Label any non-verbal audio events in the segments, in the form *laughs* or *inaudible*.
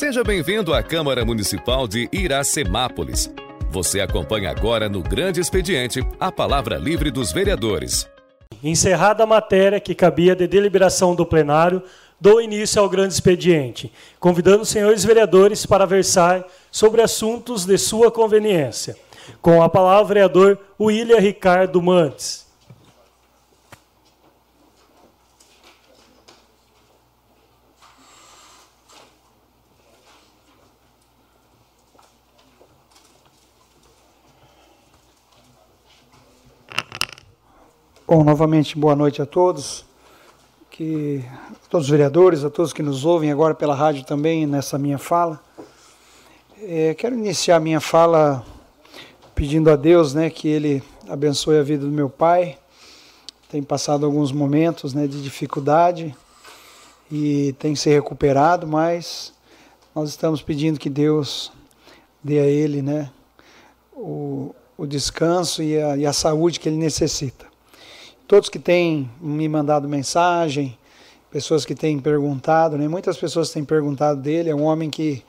Seja bem-vindo à Câmara Municipal de Iracemápolis. Você acompanha agora no Grande Expediente a palavra livre dos vereadores. Encerrada a matéria que cabia de deliberação do plenário, dou início ao grande expediente, convidando os senhores vereadores para versar sobre assuntos de sua conveniência. Com a palavra, o vereador William Ricardo Mantes. Bom, novamente, boa noite a todos, que a todos os vereadores, a todos que nos ouvem agora pela rádio também nessa minha fala. É, quero iniciar minha fala pedindo a Deus, né, que Ele abençoe a vida do meu pai. Tem passado alguns momentos, né, de dificuldade e tem se recuperado, mas nós estamos pedindo que Deus dê a ele, né, o, o descanso e a, e a saúde que ele necessita todos que têm me mandado mensagem, pessoas que têm perguntado, né? muitas pessoas têm perguntado dele, é um homem que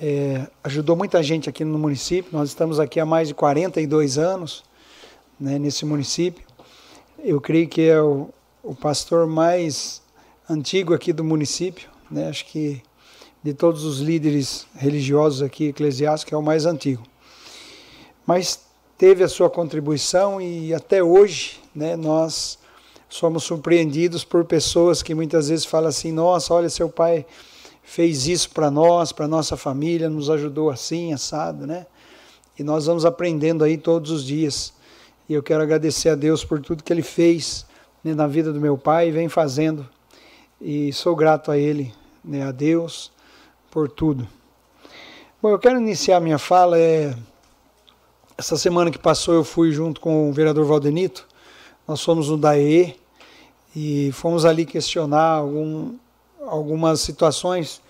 é, ajudou muita gente aqui no município, nós estamos aqui há mais de 42 anos né, nesse município, eu creio que é o, o pastor mais antigo aqui do município, né? acho que de todos os líderes religiosos aqui, eclesiásticos, é o mais antigo. Mas teve a sua contribuição e até hoje né, nós somos surpreendidos por pessoas que muitas vezes falam assim: nossa, olha, seu pai fez isso para nós, para nossa família, nos ajudou assim, assado, né? E nós vamos aprendendo aí todos os dias. E eu quero agradecer a Deus por tudo que Ele fez né, na vida do meu pai e vem fazendo. E sou grato a Ele, né, a Deus, por tudo. Bom, eu quero iniciar minha fala. É, essa semana que passou eu fui junto com o vereador Valdenito nós fomos no DAE e fomos ali questionar algum, algumas situações.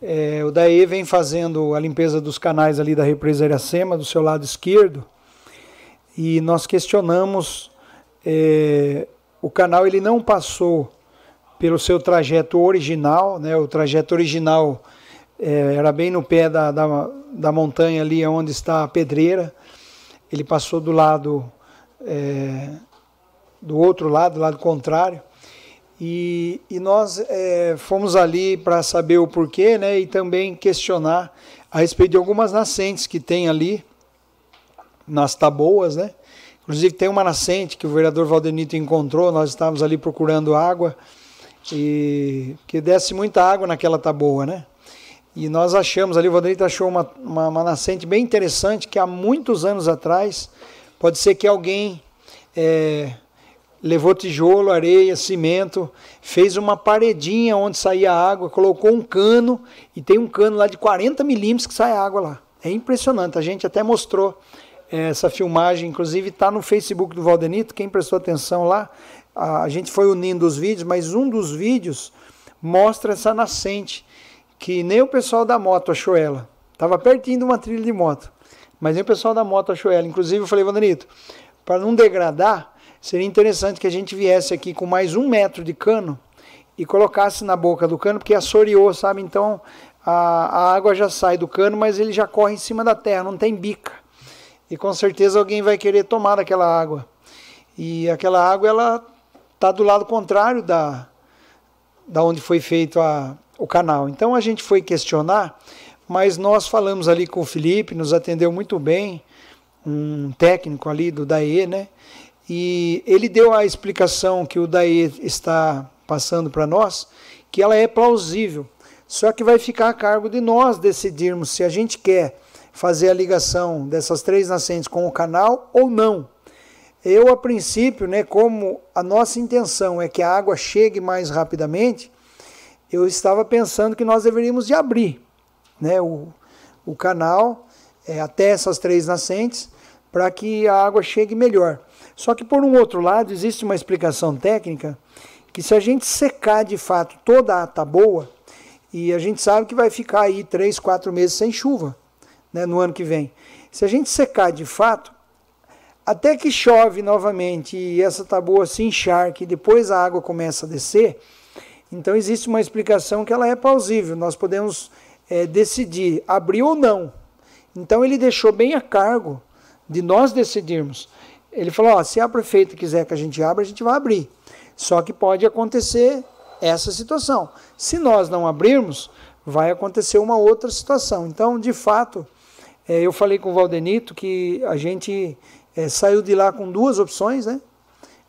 É, o DAE vem fazendo a limpeza dos canais ali da represa Iracema, do seu lado esquerdo, e nós questionamos é, o canal ele não passou pelo seu trajeto original, né? O trajeto original é, era bem no pé da, da, da, montanha ali onde está a pedreira. Ele passou do lado é, do outro lado, do lado contrário. E, e nós é, fomos ali para saber o porquê né, e também questionar a respeito de algumas nascentes que tem ali, nas taboas. Né? Inclusive tem uma nascente que o vereador Valdenito encontrou, nós estávamos ali procurando água, e que desce muita água naquela taboa. Né? E nós achamos ali, o Valdenito achou uma, uma, uma nascente bem interessante que há muitos anos atrás, pode ser que alguém... É, levou tijolo, areia, cimento, fez uma paredinha onde saía água, colocou um cano e tem um cano lá de 40 milímetros que sai água lá. É impressionante, a gente até mostrou eh, essa filmagem, inclusive está no Facebook do Valdenito, quem prestou atenção lá, a gente foi unindo os vídeos, mas um dos vídeos mostra essa nascente, que nem o pessoal da moto achou ela. Estava pertinho de uma trilha de moto, mas nem o pessoal da moto achou ela. Inclusive eu falei, Valdenito, para não degradar, Seria interessante que a gente viesse aqui com mais um metro de cano e colocasse na boca do cano, porque assoreou, sabe? Então a, a água já sai do cano, mas ele já corre em cima da terra, não tem bica. E com certeza alguém vai querer tomar daquela água. E aquela água ela está do lado contrário da, da onde foi feito a, o canal. Então a gente foi questionar, mas nós falamos ali com o Felipe, nos atendeu muito bem, um técnico ali do DAE, né? E ele deu a explicação que o Daí está passando para nós, que ela é plausível. Só que vai ficar a cargo de nós decidirmos se a gente quer fazer a ligação dessas três nascentes com o canal ou não. Eu, a princípio, né, como a nossa intenção é que a água chegue mais rapidamente, eu estava pensando que nós deveríamos de abrir né, o, o canal é, até essas três nascentes para que a água chegue melhor. Só que, por um outro lado, existe uma explicação técnica que, se a gente secar de fato toda a taboa, e a gente sabe que vai ficar aí três, quatro meses sem chuva né, no ano que vem. Se a gente secar de fato, até que chove novamente e essa taboa se encharque e depois a água começa a descer, então existe uma explicação que ela é plausível. Nós podemos é, decidir abrir ou não. Então ele deixou bem a cargo de nós decidirmos. Ele falou: ó, se a prefeita quiser que a gente abra, a gente vai abrir. Só que pode acontecer essa situação. Se nós não abrirmos, vai acontecer uma outra situação. Então, de fato, é, eu falei com o Valdenito que a gente é, saiu de lá com duas opções, né?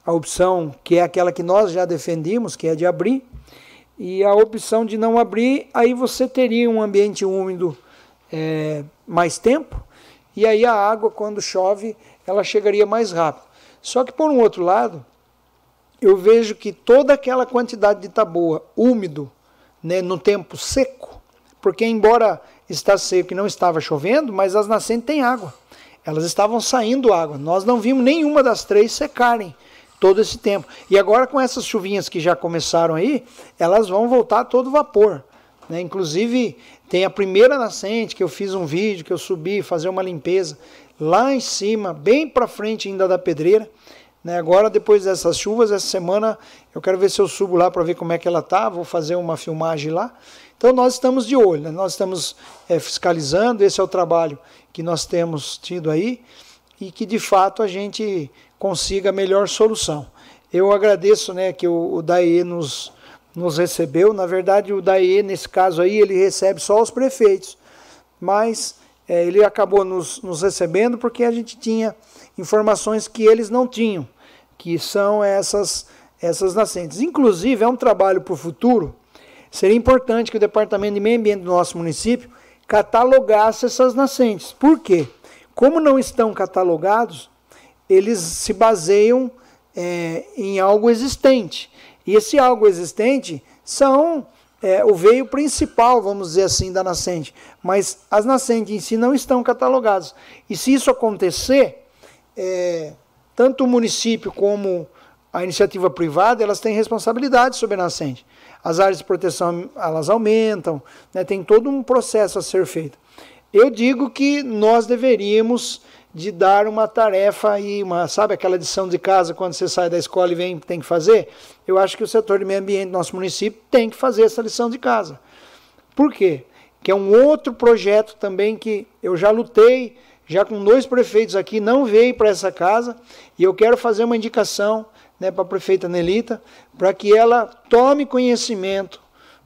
A opção que é aquela que nós já defendimos, que é de abrir, e a opção de não abrir, aí você teria um ambiente úmido é, mais tempo, e aí a água, quando chove, ela chegaria mais rápido. Só que, por um outro lado, eu vejo que toda aquela quantidade de taboa úmido, né, no tempo seco, porque embora está seco e não estava chovendo, mas as nascentes têm água. Elas estavam saindo água. Nós não vimos nenhuma das três secarem todo esse tempo. E agora com essas chuvinhas que já começaram aí, elas vão voltar a todo vapor. Né? Inclusive tem a primeira nascente que eu fiz um vídeo que eu subi fazer uma limpeza lá em cima, bem para frente ainda da pedreira. Né? Agora, depois dessas chuvas, essa semana, eu quero ver se eu subo lá para ver como é que ela tá. Vou fazer uma filmagem lá. Então, nós estamos de olho, né? nós estamos é, fiscalizando. Esse é o trabalho que nós temos tido aí e que, de fato, a gente consiga a melhor solução. Eu agradeço né, que o, o DAE nos, nos recebeu. Na verdade, o DAE, nesse caso aí, ele recebe só os prefeitos. Mas é, ele acabou nos, nos recebendo porque a gente tinha informações que eles não tinham, que são essas, essas nascentes. Inclusive, é um trabalho para o futuro. Seria importante que o Departamento de Meio Ambiente do nosso município catalogasse essas nascentes. Por quê? Como não estão catalogados, eles se baseiam é, em algo existente. E esse algo existente são é, o veio principal, vamos dizer assim, da nascente. Mas as nascentes em si não estão catalogadas. E se isso acontecer, é, tanto o município como a iniciativa privada, elas têm responsabilidade sobre a nascente. As áreas de proteção, elas aumentam, né, tem todo um processo a ser feito. Eu digo que nós deveríamos de dar uma tarefa aí, uma, sabe aquela lição de casa quando você sai da escola e vem tem que fazer? Eu acho que o setor de meio ambiente do nosso município tem que fazer essa lição de casa. Por quê? Que é um outro projeto também que eu já lutei, já com dois prefeitos aqui, não veio para essa casa, e eu quero fazer uma indicação né, para a prefeita Nelita, para que ela tome conhecimento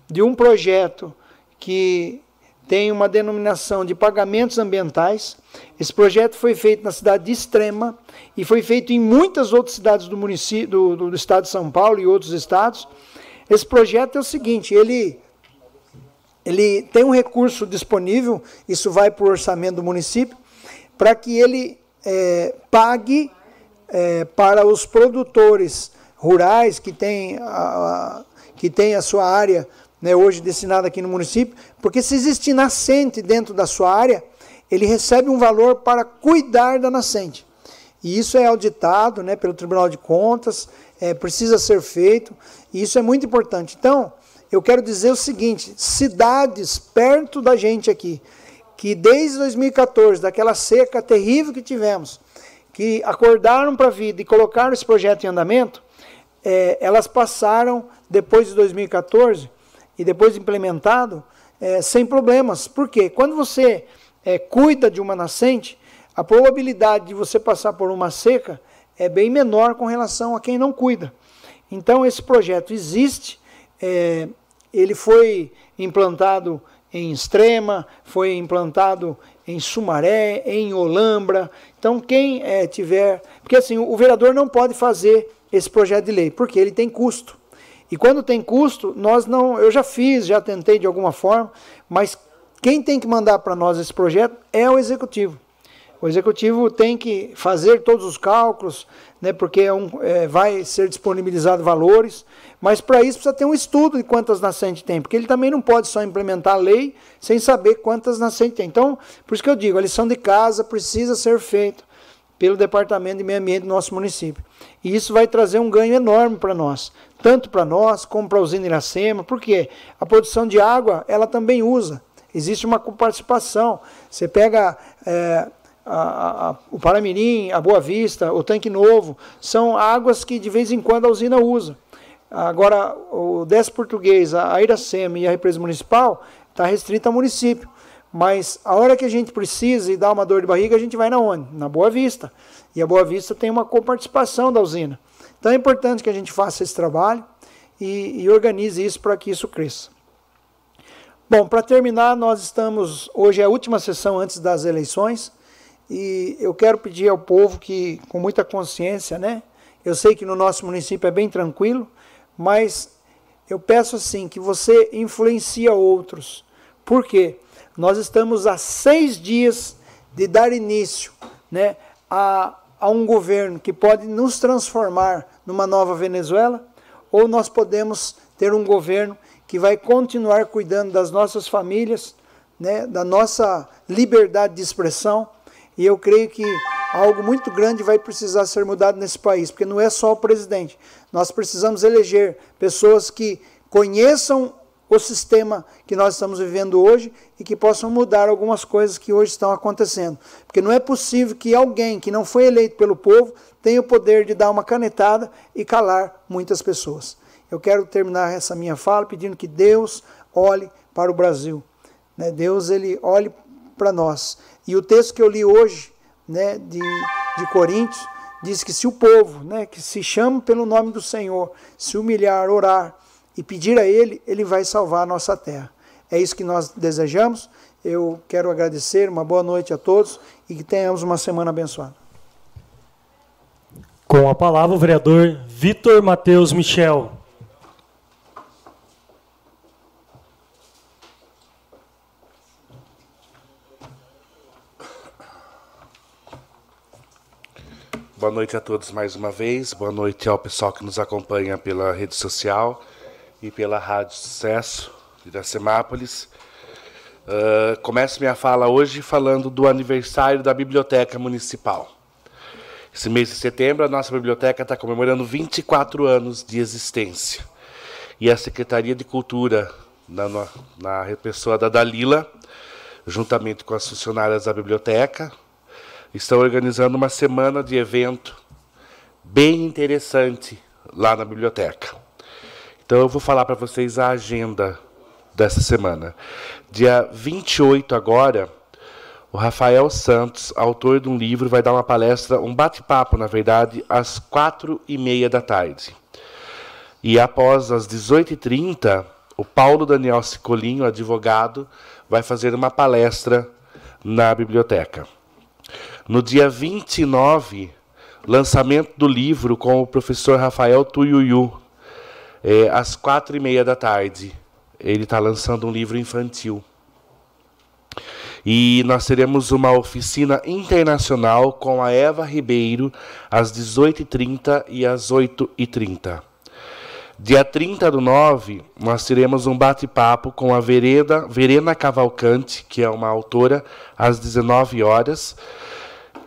de um projeto que tem uma denominação de pagamentos ambientais. Esse projeto foi feito na cidade de Extrema e foi feito em muitas outras cidades do município do, do, do estado de São Paulo e outros estados. Esse projeto é o seguinte, ele ele tem um recurso disponível, isso vai para o orçamento do município, para que ele é, pague é, para os produtores rurais que têm a, que tem a sua área né, hoje destinada aqui no município, porque se existe nascente dentro da sua área, ele recebe um valor para cuidar da nascente. E isso é auditado né, pelo Tribunal de Contas, é, precisa ser feito, e isso é muito importante. Então, eu quero dizer o seguinte: cidades perto da gente aqui, que desde 2014, daquela seca terrível que tivemos, que acordaram para a vida e colocaram esse projeto em andamento, é, elas passaram, depois de 2014, e depois implementado, é, sem problemas. Por quê? Quando você é, cuida de uma nascente, a probabilidade de você passar por uma seca é bem menor com relação a quem não cuida. Então, esse projeto existe, é, ele foi implantado em Extrema, foi implantado em Sumaré, em Olambra. Então, quem é, tiver. Porque assim, o vereador não pode fazer esse projeto de lei, porque ele tem custo. E quando tem custo, nós não. Eu já fiz, já tentei de alguma forma, mas quem tem que mandar para nós esse projeto é o executivo. O executivo tem que fazer todos os cálculos, né, porque é um, é, vai ser disponibilizado valores, mas para isso precisa ter um estudo de quantas nascentes tem, porque ele também não pode só implementar a lei sem saber quantas nascentes tem. Então, por isso que eu digo, a lição de casa precisa ser feita pelo Departamento de Meio Ambiente do nosso município. E isso vai trazer um ganho enorme para nós, tanto para nós como para a usina Iracema, porque a produção de água ela também usa, existe uma participação. Você pega é, a, a, o Paramirim, a Boa Vista, o Tanque Novo, são águas que de vez em quando a usina usa. Agora, o 10 português, a Iracema e a represa municipal está restrita ao município. Mas a hora que a gente precisa e dá uma dor de barriga, a gente vai na onde? Na Boa Vista. E a Boa Vista tem uma coparticipação da usina. Então é importante que a gente faça esse trabalho e, e organize isso para que isso cresça. Bom, para terminar, nós estamos. Hoje é a última sessão antes das eleições. E eu quero pedir ao povo que, com muita consciência, né? Eu sei que no nosso município é bem tranquilo, mas eu peço assim que você influencia outros. Por quê? Nós estamos há seis dias de dar início né, a, a um governo que pode nos transformar numa nova Venezuela, ou nós podemos ter um governo que vai continuar cuidando das nossas famílias, né, da nossa liberdade de expressão. E eu creio que algo muito grande vai precisar ser mudado nesse país, porque não é só o presidente. Nós precisamos eleger pessoas que conheçam o sistema que nós estamos vivendo hoje e que possam mudar algumas coisas que hoje estão acontecendo. Porque não é possível que alguém que não foi eleito pelo povo tenha o poder de dar uma canetada e calar muitas pessoas. Eu quero terminar essa minha fala pedindo que Deus olhe para o Brasil. Né? Deus ele olhe para nós. E o texto que eu li hoje, né, de, de Coríntios, diz que se o povo, né, que se chama pelo nome do Senhor, se humilhar, orar e pedir a Ele, Ele vai salvar a nossa terra. É isso que nós desejamos. Eu quero agradecer, uma boa noite a todos e que tenhamos uma semana abençoada. Com a palavra, o vereador Vitor Matheus Michel. Boa noite a todos mais uma vez. Boa noite ao pessoal que nos acompanha pela rede social e pela Rádio Sucesso de Iracemápolis. Uh, começo minha fala hoje falando do aniversário da Biblioteca Municipal. Esse mês de setembro, a nossa biblioteca está comemorando 24 anos de existência. E a Secretaria de Cultura, na, na pessoa da Dalila, juntamente com as funcionárias da biblioteca, estão organizando uma semana de evento bem interessante lá na biblioteca. Então eu vou falar para vocês a agenda dessa semana. Dia 28 agora, o Rafael Santos, autor de um livro, vai dar uma palestra, um bate-papo, na verdade, às quatro e meia da tarde. E após as 18h30, o Paulo Daniel Cicolinho, advogado, vai fazer uma palestra na biblioteca. No dia 29, lançamento do livro com o professor Rafael Tuyuyu, é, às quatro e meia da tarde. Ele está lançando um livro infantil. E nós teremos uma oficina internacional com a Eva Ribeiro às 18h30 e às 8h30. Dia 30 do 9, nós teremos um bate-papo com a Vereda, Verena Cavalcante, que é uma autora, às 19 horas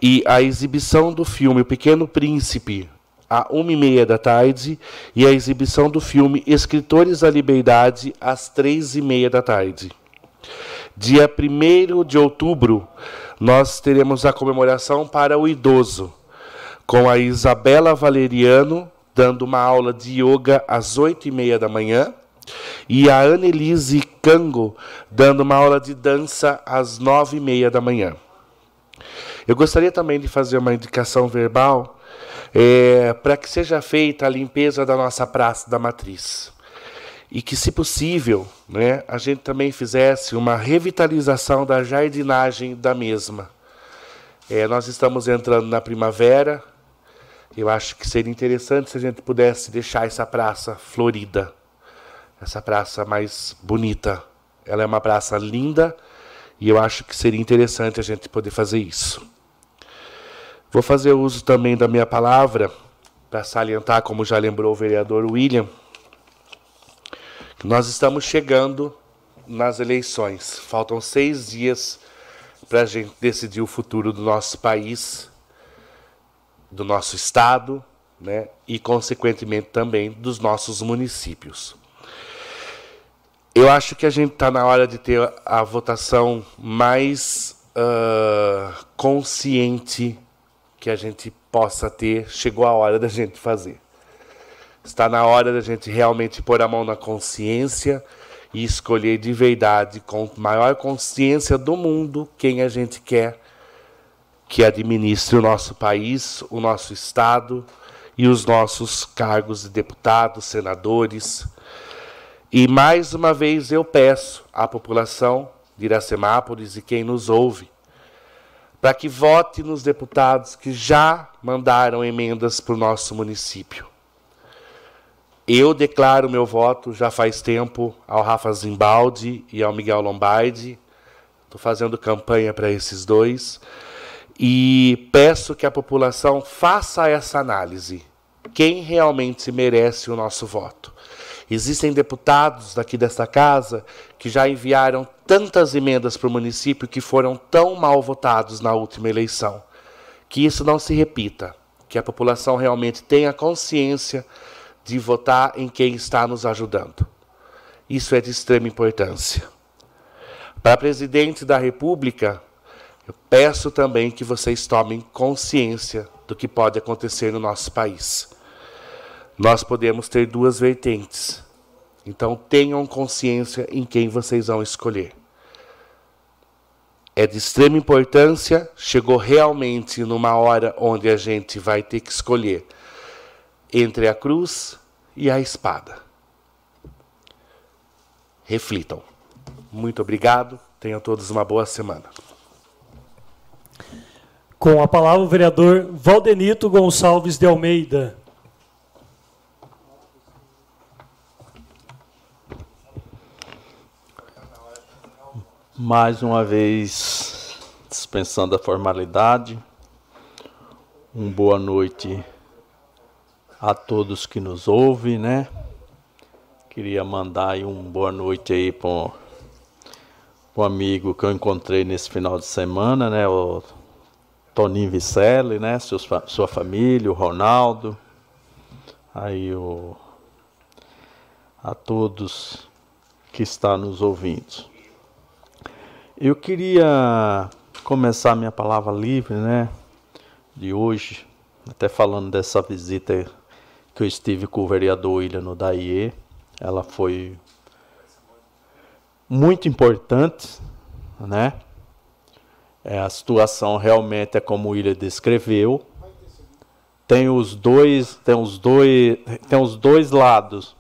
e a exibição do filme O Pequeno Príncipe, à uma e meia da tarde, e a exibição do filme Escritores da Liberdade, às três e meia da tarde. Dia 1 de outubro, nós teremos a comemoração para o idoso, com a Isabela Valeriano dando uma aula de yoga às oito e meia da manhã, e a Annelise Cango dando uma aula de dança às nove e meia da manhã. Eu gostaria também de fazer uma indicação verbal é, para que seja feita a limpeza da nossa Praça da Matriz. E que, se possível, né, a gente também fizesse uma revitalização da jardinagem da mesma. É, nós estamos entrando na primavera. Eu acho que seria interessante se a gente pudesse deixar essa praça florida, essa praça mais bonita. Ela é uma praça linda e eu acho que seria interessante a gente poder fazer isso. Vou fazer uso também da minha palavra para salientar, como já lembrou o vereador William, que nós estamos chegando nas eleições. Faltam seis dias para a gente decidir o futuro do nosso país, do nosso estado, né, e consequentemente também dos nossos municípios. Eu acho que a gente está na hora de ter a votação mais uh, consciente que a gente possa ter, chegou a hora da gente fazer. Está na hora da gente realmente pôr a mão na consciência e escolher de verdade, com maior consciência do mundo, quem a gente quer que administre o nosso país, o nosso Estado e os nossos cargos de deputados, senadores. E mais uma vez eu peço à população de Iracemápolis e quem nos ouve, para que vote nos deputados que já mandaram emendas para o nosso município. Eu declaro meu voto já faz tempo ao Rafa Zimbaldi e ao Miguel Lombardi. Estou fazendo campanha para esses dois. E peço que a população faça essa análise. Quem realmente merece o nosso voto? Existem deputados daqui desta casa que já enviaram tantas emendas para o município que foram tão mal votados na última eleição. Que isso não se repita. Que a população realmente tenha consciência de votar em quem está nos ajudando. Isso é de extrema importância. Para presidente da República, eu peço também que vocês tomem consciência do que pode acontecer no nosso país. Nós podemos ter duas vertentes. Então tenham consciência em quem vocês vão escolher. É de extrema importância, chegou realmente numa hora onde a gente vai ter que escolher entre a cruz e a espada. Reflitam. Muito obrigado. Tenham todos uma boa semana. Com a palavra o vereador Valdenito Gonçalves de Almeida. Mais uma vez, dispensando a formalidade, uma boa noite a todos que nos ouvem, né? Queria mandar aí um boa noite aí para um amigo que eu encontrei nesse final de semana, né? O Toninho Vicelli, né? Seus, sua família, o Ronaldo, aí o a todos que estão nos ouvindo. Eu queria começar minha palavra livre, né? De hoje, até falando dessa visita que eu estive com o vereador William no DAIE. Ela foi muito importante, né? É, a situação realmente é como o William descreveu. Tem os dois, tem os dois, tem os dois lados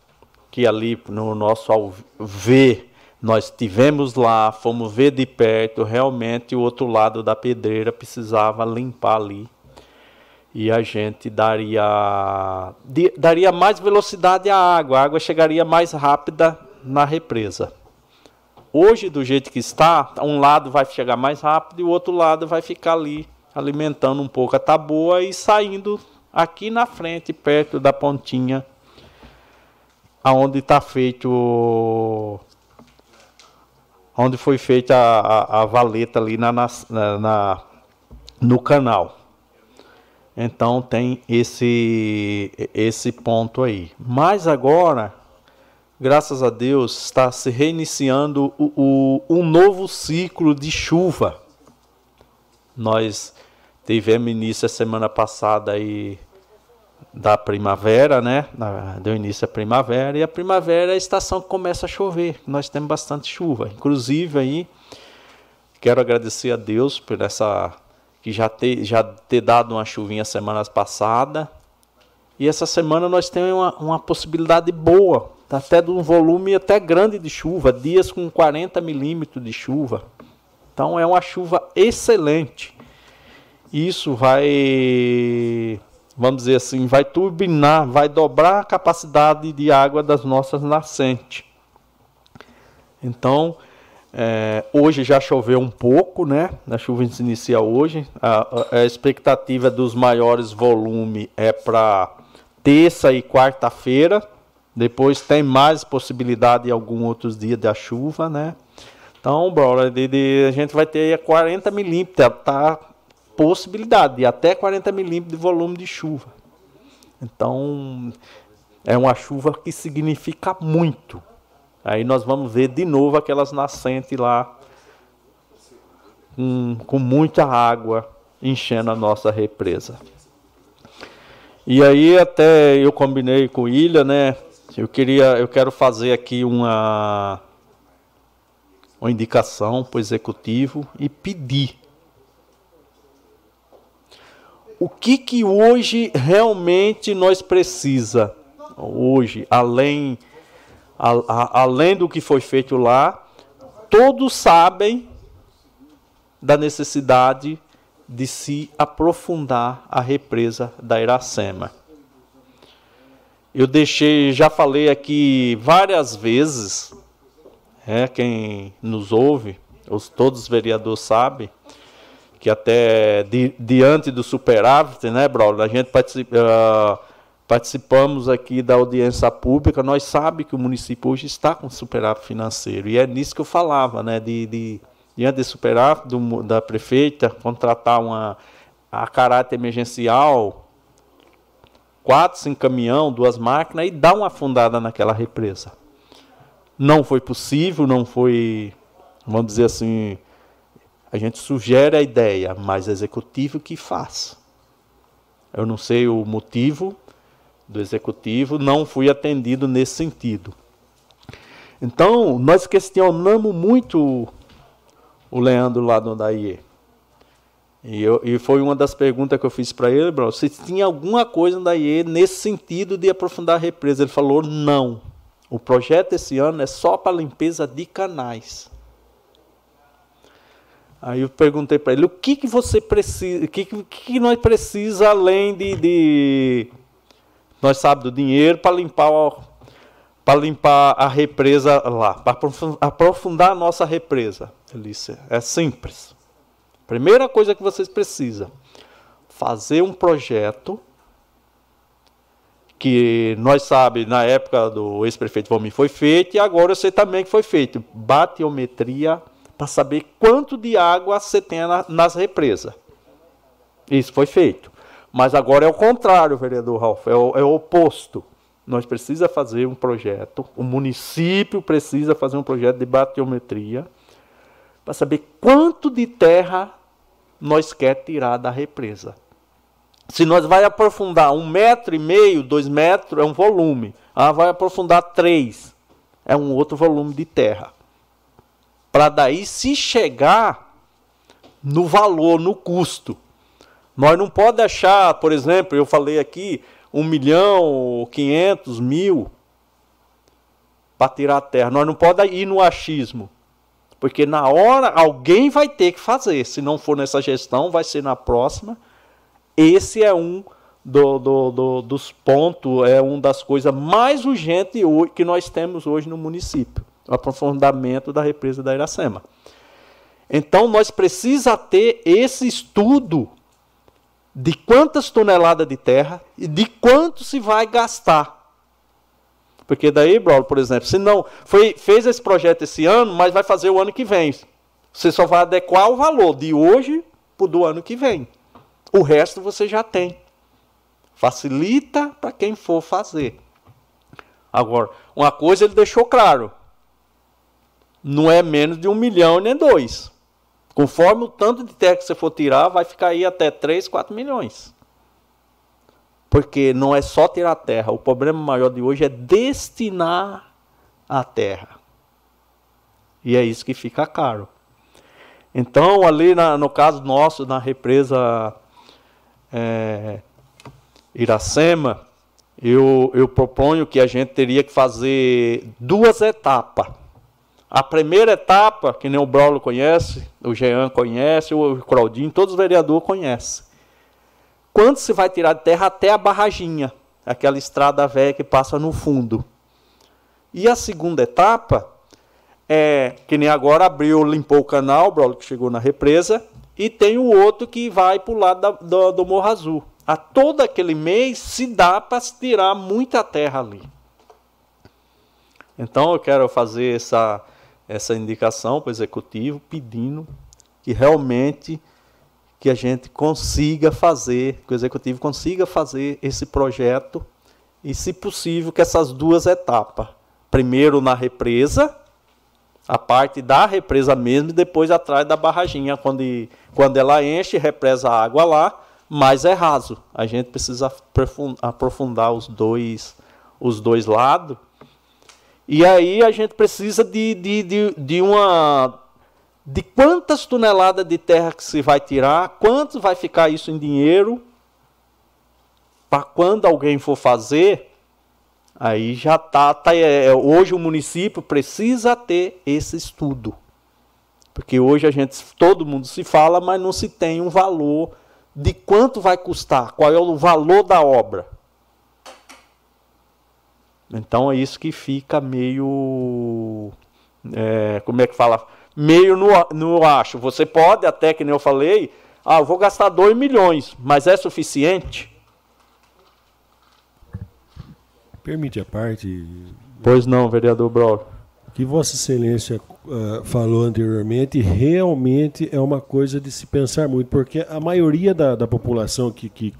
que ali no nosso ver nós tivemos lá, fomos ver de perto, realmente o outro lado da pedreira precisava limpar ali e a gente daria, daria mais velocidade à água, a água chegaria mais rápida na represa. Hoje, do jeito que está, um lado vai chegar mais rápido e o outro lado vai ficar ali alimentando um pouco a taboa e saindo aqui na frente, perto da pontinha, aonde está feito, onde foi feita a, a, a valeta ali na, na, na no canal. Então tem esse esse ponto aí. Mas agora, graças a Deus, está se reiniciando o, o, um novo ciclo de chuva. Nós tivemos início a semana passada aí da primavera, né? Deu início a primavera e a primavera é a estação que começa a chover. Nós temos bastante chuva. Inclusive aí quero agradecer a Deus por essa que já ter, já ter dado uma chuvinha semanas passada. E essa semana nós temos uma, uma possibilidade boa, até de um volume até grande de chuva, dias com 40 milímetros de chuva. Então é uma chuva excelente. Isso vai, vamos dizer assim, vai turbinar, vai dobrar a capacidade de água das nossas nascentes. Então, é, hoje já choveu um pouco, né? A chuva se inicia hoje. A, a, expectativa dos maiores volumes é para terça e quarta-feira. Depois tem mais possibilidade em alguns outros dias da chuva, né? Então, bro, de, de, a gente vai ter 40 milímetros, tá possibilidade de até 40 milímetros de volume de chuva. Então, é uma chuva que significa muito. Aí nós vamos ver de novo aquelas nascentes lá com, com muita água enchendo a nossa represa. E aí até eu combinei com o Ilha, né? Eu queria, eu quero fazer aqui uma uma indicação para o executivo e pedir. O que que hoje realmente nós precisa hoje, além a, a, além do que foi feito lá, todos sabem da necessidade de se aprofundar a represa da Iracema. Eu deixei, já falei aqui várias vezes, é, quem nos ouve, os, todos os vereadores sabem, que até di, diante do superávit, né, Braulio, a gente participa, uh, participamos aqui da audiência pública, nós sabemos que o município hoje está com superávit financeiro, e é nisso que eu falava, né, de, de diante de superávit do, da prefeita, contratar uma, a caráter emergencial, quatro, cinco caminhão, duas máquinas e dar uma afundada naquela represa. Não foi possível, não foi, vamos dizer assim, a gente sugere a ideia, mas o executivo que faz. Eu não sei o motivo do executivo, não fui atendido nesse sentido. Então, nós questionamos muito o Leandro lá do Daie. E, eu, e foi uma das perguntas que eu fiz para ele, bro, se tinha alguma coisa da IE nesse sentido de aprofundar a represa. Ele falou, não. O projeto esse ano é só para limpeza de canais. Aí eu perguntei para ele, o que, que você precisa, o que, que, que nós precisa além de, de nós sabe do dinheiro para limpar para limpar a represa lá, para aprofundar a nossa represa. Ele disse, é simples. Primeira coisa que vocês precisam, fazer um projeto que nós sabe na época do ex-prefeito Valmir foi feito e agora eu sei também que foi feito batiometria para saber quanto de água você tem nas represas. Isso foi feito. Mas agora é o contrário, vereador Ralf, é o, é o oposto. Nós precisamos fazer um projeto, o município precisa fazer um projeto de batiometria para saber quanto de terra nós quer tirar da represa. Se nós vai aprofundar um metro e meio, dois metros, é um volume. Ah, vai aprofundar três, é um outro volume de terra. Para daí se chegar no valor, no custo. Nós não podemos deixar, por exemplo, eu falei aqui, um milhão, quinhentos mil para tirar a terra. Nós não podemos ir no achismo. Porque na hora alguém vai ter que fazer. Se não for nessa gestão, vai ser na próxima. Esse é um do, do, do, dos pontos, é uma das coisas mais urgentes que nós temos hoje no município. O aprofundamento da represa da Iracema. Então nós precisamos ter esse estudo de quantas toneladas de terra e de quanto se vai gastar porque daí, Braulio, por exemplo, se não foi, fez esse projeto esse ano, mas vai fazer o ano que vem. Você só vai adequar o valor de hoje para do ano que vem. O resto você já tem. Facilita para quem for fazer. Agora, uma coisa ele deixou claro: não é menos de um milhão nem dois. Conforme o tanto de terra que você for tirar, vai ficar aí até 3, 4 milhões. Porque não é só tirar a terra, o problema maior de hoje é destinar a terra. E é isso que fica caro. Então, ali na, no caso nosso, na represa é, Iracema, eu, eu proponho que a gente teria que fazer duas etapas. A primeira etapa, que nem o Braulio conhece, o Jean conhece, o Claudinho, todos os vereadores conhecem quanto se vai tirar de terra até a barraginha, aquela estrada velha que passa no fundo. E a segunda etapa é que nem agora abriu, limpou o canal, o que chegou na represa, e tem o outro que vai para o lado da, do, do Morro Azul. A todo aquele mês se dá para se tirar muita terra ali. Então eu quero fazer essa, essa indicação para o executivo, pedindo que realmente que a gente consiga fazer, que o executivo consiga fazer esse projeto e, se possível, que essas duas etapas, primeiro na represa, a parte da represa mesmo, e depois atrás da barraginha, quando, quando ela enche, represa a água lá, mas é raso. A gente precisa aprofundar os dois, os dois lados. E aí a gente precisa de, de, de, de uma. De quantas toneladas de terra que se vai tirar, quanto vai ficar isso em dinheiro, para quando alguém for fazer, aí já está. Tá, é, hoje o município precisa ter esse estudo. Porque hoje a gente, todo mundo se fala, mas não se tem um valor de quanto vai custar, qual é o valor da obra. Então é isso que fica meio. É, como é que fala? Meio no, no acho. Você pode, até que nem eu falei, ah, eu vou gastar 2 milhões, mas é suficiente? Permite a parte. Pois não, vereador Braulio. Que Vossa Excelência uh, falou anteriormente realmente é uma coisa de se pensar muito, porque a maioria da, da população que, que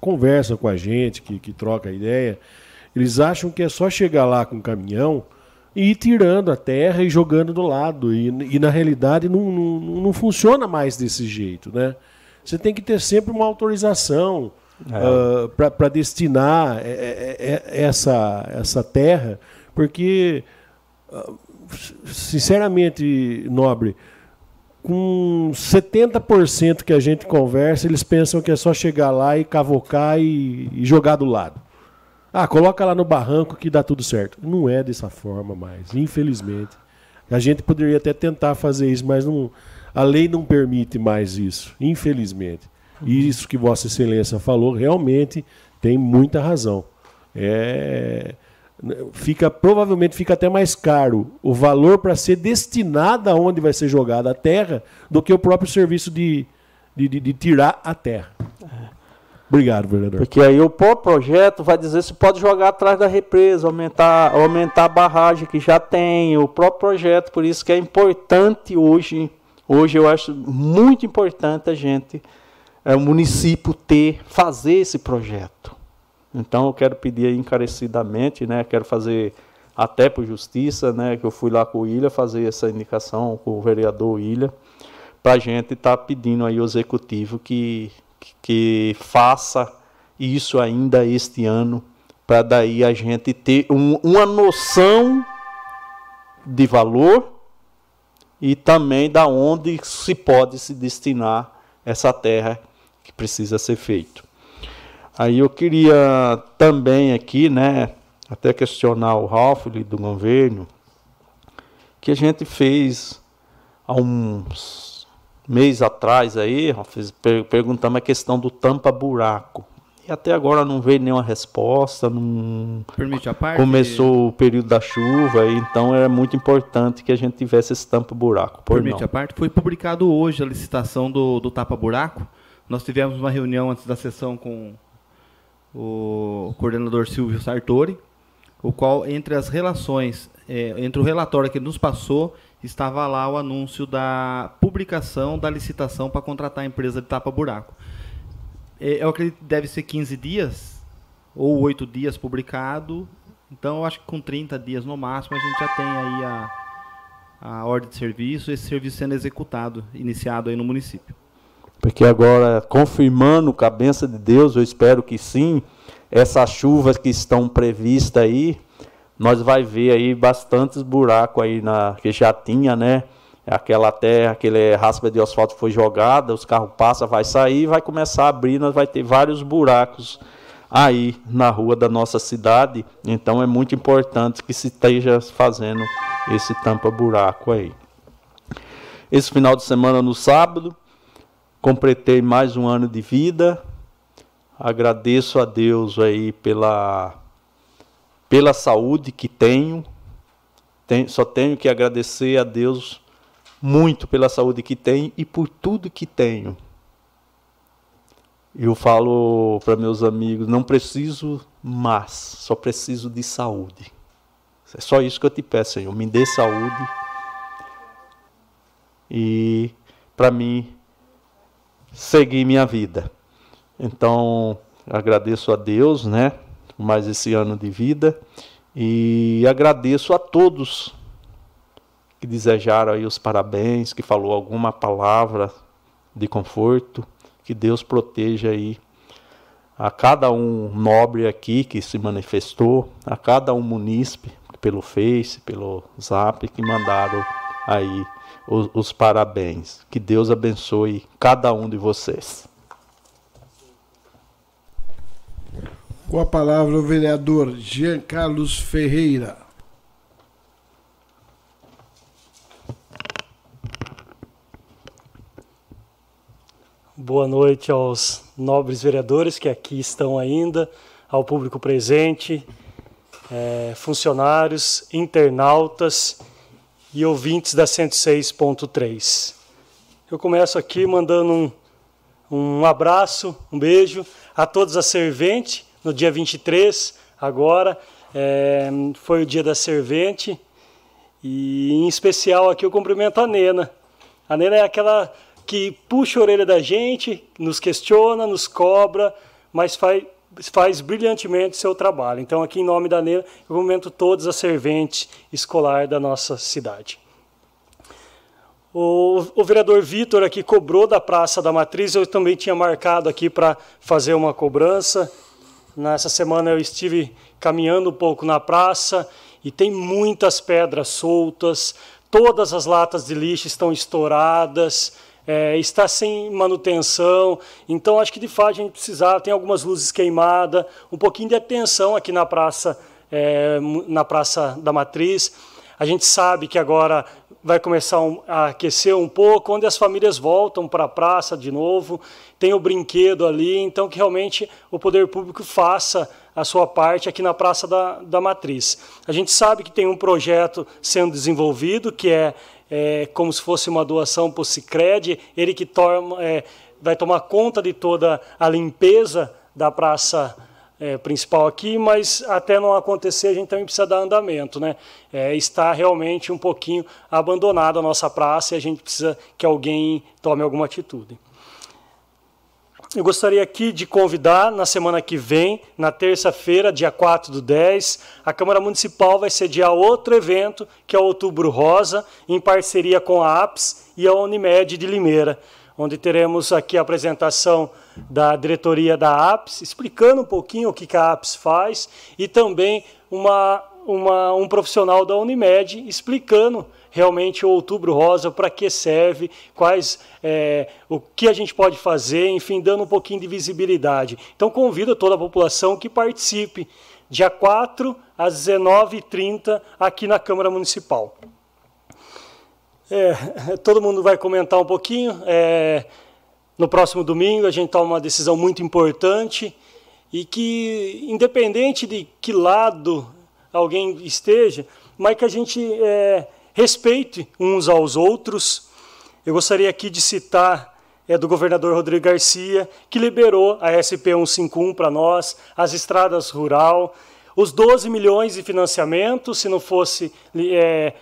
conversa com a gente, que, que troca ideia, eles acham que é só chegar lá com o caminhão e ir tirando a terra e jogando do lado. E, e na realidade não, não, não, funciona mais desse jeito. Né? Você tem que ter sempre uma autorização é. uh, ah, para destinar é, é, é, essa, essa terra, porque, uh, sinceramente, nobre, com 70% que a gente conversa, eles pensam que é só chegar lá e cavocar e, e jogar do lado. Ah, coloca lá no barranco que dá tudo certo. Não é dessa forma mais, infelizmente. A gente poderia até tentar fazer isso, mas não, a lei não permite mais isso, infelizmente. E isso que Vossa Excelência falou realmente tem muita razão. É, fica provavelmente fica até mais caro o valor para ser destinado aonde vai ser jogada a terra do que o próprio serviço de, de, de, de tirar a terra. Obrigado, vereador. Porque aí o próprio projeto vai dizer se pode jogar atrás da represa, aumentar, aumentar a barragem que já tem, o próprio projeto, por isso que é importante hoje, hoje eu acho muito importante a gente, é, o município ter, fazer esse projeto. Então eu quero pedir encarecidamente, né, quero fazer até por justiça, né, que eu fui lá com o Ilha fazer essa indicação com o vereador Ilha, para a gente estar tá pedindo aí ao executivo que que faça isso ainda este ano, para daí a gente ter um, uma noção de valor e também da onde se pode se destinar essa terra que precisa ser feito. Aí eu queria também aqui, né, até questionar o Ralph do governo, que a gente fez há uns mês atrás aí, perguntamos a questão do tampa-buraco. E até agora não veio nenhuma resposta. Não... Permite a parte? Começou o período da chuva, então era muito importante que a gente tivesse esse tampa-buraco. Permite não. a parte? Foi publicado hoje a licitação do, do tapa-buraco. Nós tivemos uma reunião antes da sessão com o coordenador Silvio Sartori, o qual, entre as relações, é, entre o relatório que nos passou estava lá o anúncio da publicação da licitação para contratar a empresa de tapa-buraco. É, eu acredito que deve ser 15 dias ou 8 dias publicado. Então, eu acho que com 30 dias no máximo a gente já tem aí a, a ordem de serviço, esse serviço sendo executado, iniciado aí no município. Porque agora, confirmando com a benção de Deus, eu espero que sim, essas chuvas que estão previstas aí, nós vai ver aí bastantes buracos aí na que já tinha, né? Aquela terra, aquele raspa de asfalto foi jogada, os carros passam, vai sair, vai começar a abrir, nós vai ter vários buracos aí na rua da nossa cidade. Então é muito importante que se esteja fazendo esse tampa-buraco aí. Esse final de semana, no sábado, completei mais um ano de vida. Agradeço a Deus aí pela pela saúde que tenho. tenho. Só tenho que agradecer a Deus muito pela saúde que tenho e por tudo que tenho. Eu falo para meus amigos, não preciso mais, só preciso de saúde. É só isso que eu te peço, Senhor, me dê saúde. E para mim seguir minha vida. Então, agradeço a Deus, né? Mais esse ano de vida e agradeço a todos que desejaram aí os parabéns, que falou alguma palavra de conforto, que Deus proteja aí a cada um nobre aqui que se manifestou, a cada um munícipe, pelo Face, pelo Zap, que mandaram aí os, os parabéns. Que Deus abençoe cada um de vocês. Com a palavra o vereador Jean Carlos Ferreira. Boa noite aos nobres vereadores que aqui estão ainda, ao público presente, é, funcionários, internautas e ouvintes da 106.3. Eu começo aqui mandando um, um abraço, um beijo a todos as serventes no dia 23, agora, é, foi o dia da servente, e em especial aqui eu cumprimento a Nena. A Nena é aquela que puxa a orelha da gente, nos questiona, nos cobra, mas faz, faz brilhantemente seu trabalho. Então, aqui em nome da Nena, eu cumprimento todas as serventes escolar da nossa cidade. O, o, vereador Vitor aqui cobrou da Praça da Matriz, eu também tinha marcado aqui para fazer uma cobrança. Nessa semana eu estive caminhando um pouco na praça e tem muitas pedras soltas, todas as latas de lixo estão estouradas, é, está sem manutenção. Então acho que de fato a gente precisava, tem algumas luzes queimadas, um pouquinho de atenção aqui na praça, é, na Praça da Matriz. A gente sabe que agora vai começar a aquecer um pouco, onde as famílias voltam para a praça de novo, tem o brinquedo ali, então que realmente o poder público faça a sua parte aqui na Praça da, da Matriz. A gente sabe que tem um projeto sendo desenvolvido, que é, é como se fosse uma doação para o Cicred, ele que toma, é, vai tomar conta de toda a limpeza da Praça é, principal aqui, mas até não acontecer a gente também precisa dar andamento, né? É, está realmente um pouquinho abandonada a nossa praça e a gente precisa que alguém tome alguma atitude. Eu gostaria aqui de convidar, na semana que vem, na terça-feira, dia 4 do 10, a Câmara Municipal vai sediar outro evento, que é o Outubro Rosa, em parceria com a APS e a Unimed de Limeira onde teremos aqui a apresentação da diretoria da APS, explicando um pouquinho o que a APS faz, e também uma, uma, um profissional da Unimed explicando realmente o Outubro Rosa, para que serve, quais é, o que a gente pode fazer, enfim, dando um pouquinho de visibilidade. Então convido toda a população que participe, dia 4 às 19h30, aqui na Câmara Municipal. É, *laughs* todo mundo vai comentar um pouquinho. É, no próximo domingo a gente toma uma decisão muito importante e que, independente de que lado alguém esteja, mas que a gente é, respeite uns aos outros. Eu gostaria aqui de citar é do governador Rodrigo Garcia, que liberou a SP 151 para nós, as estradas rural, os 12 milhões de financiamento, se não fosse é,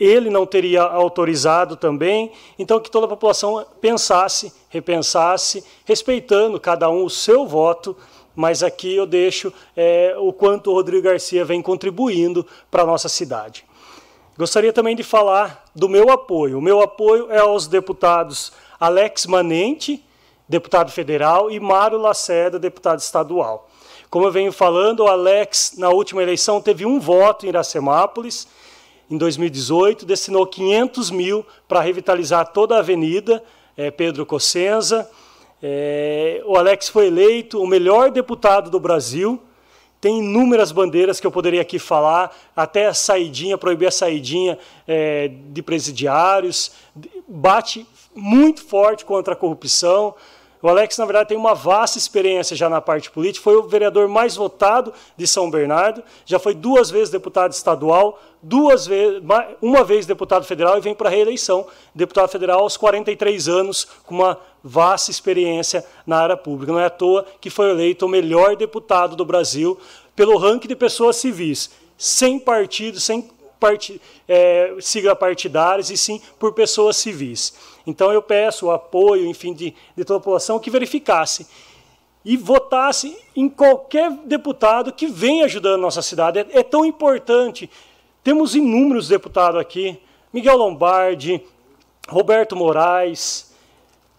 ele não teria autorizado também. Então, que toda a população pensasse, repensasse, respeitando cada um o seu voto, mas aqui eu deixo é, o quanto o Rodrigo Garcia vem contribuindo para a nossa cidade. Gostaria também de falar do meu apoio. O meu apoio é aos deputados Alex Manente, deputado federal, e Mário Lacerda, deputado estadual. Como eu venho falando, o Alex, na última eleição, teve um voto em Iracemápolis, em 2018, destinou 500 mil para revitalizar toda a avenida é, Pedro Cossenza. É, o Alex foi eleito o melhor deputado do Brasil. Tem inúmeras bandeiras que eu poderia aqui falar, até a saidinha, proibir a saidinha é, de presidiários, bate muito forte contra a corrupção. O Alex, na verdade, tem uma vasta experiência já na parte política, foi o vereador mais votado de São Bernardo, já foi duas vezes deputado estadual, duas vezes, uma vez deputado federal e vem para a reeleição. Deputado federal aos 43 anos, com uma vasta experiência na área pública. Não é à toa que foi eleito o melhor deputado do Brasil pelo ranking de pessoas civis, sem partido, sem part, é, sigla partidárias, e sim por pessoas civis. Então eu peço o apoio, enfim, de, de toda a população que verificasse e votasse em qualquer deputado que venha ajudando a nossa cidade. É, é tão importante. Temos inúmeros deputados aqui: Miguel Lombardi, Roberto Moraes,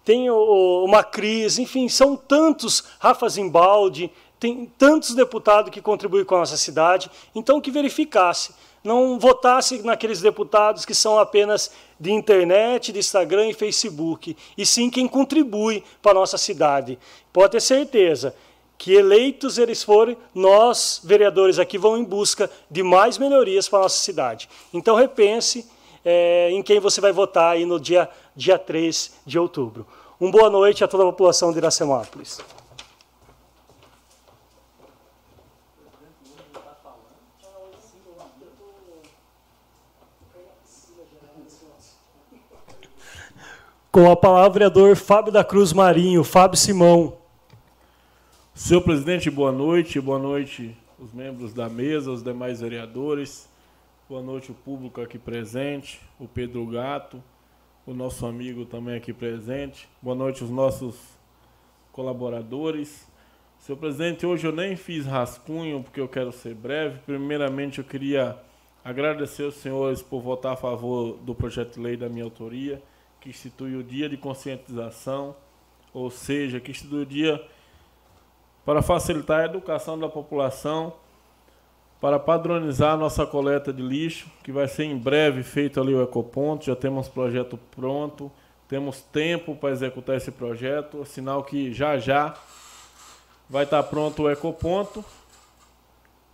tem o, o Macris, enfim, são tantos, Rafa Zimbaldi, tem tantos deputados que contribuem com a nossa cidade. Então, que verificasse não votasse naqueles deputados que são apenas de internet, de Instagram e Facebook, e sim quem contribui para a nossa cidade. Pode ter certeza que eleitos eles forem, nós, vereadores aqui, vamos em busca de mais melhorias para a nossa cidade. Então repense é, em quem você vai votar aí no dia, dia 3 de outubro. Uma boa noite a toda a população de Iracemápolis. Com a palavra, o vereador Fábio da Cruz Marinho, Fábio Simão. Senhor presidente, boa noite. Boa noite, os membros da mesa, os demais vereadores. Boa noite, o público aqui presente, o Pedro Gato, o nosso amigo também aqui presente. Boa noite, os nossos colaboradores. Senhor presidente, hoje eu nem fiz rascunho porque eu quero ser breve. Primeiramente, eu queria agradecer aos senhores por votar a favor do projeto de lei da minha autoria que institui o dia de conscientização, ou seja, que institui o dia para facilitar a educação da população, para padronizar a nossa coleta de lixo, que vai ser em breve feito ali o ecoponto, já temos projeto pronto, temos tempo para executar esse projeto, sinal que já já vai estar pronto o ecoponto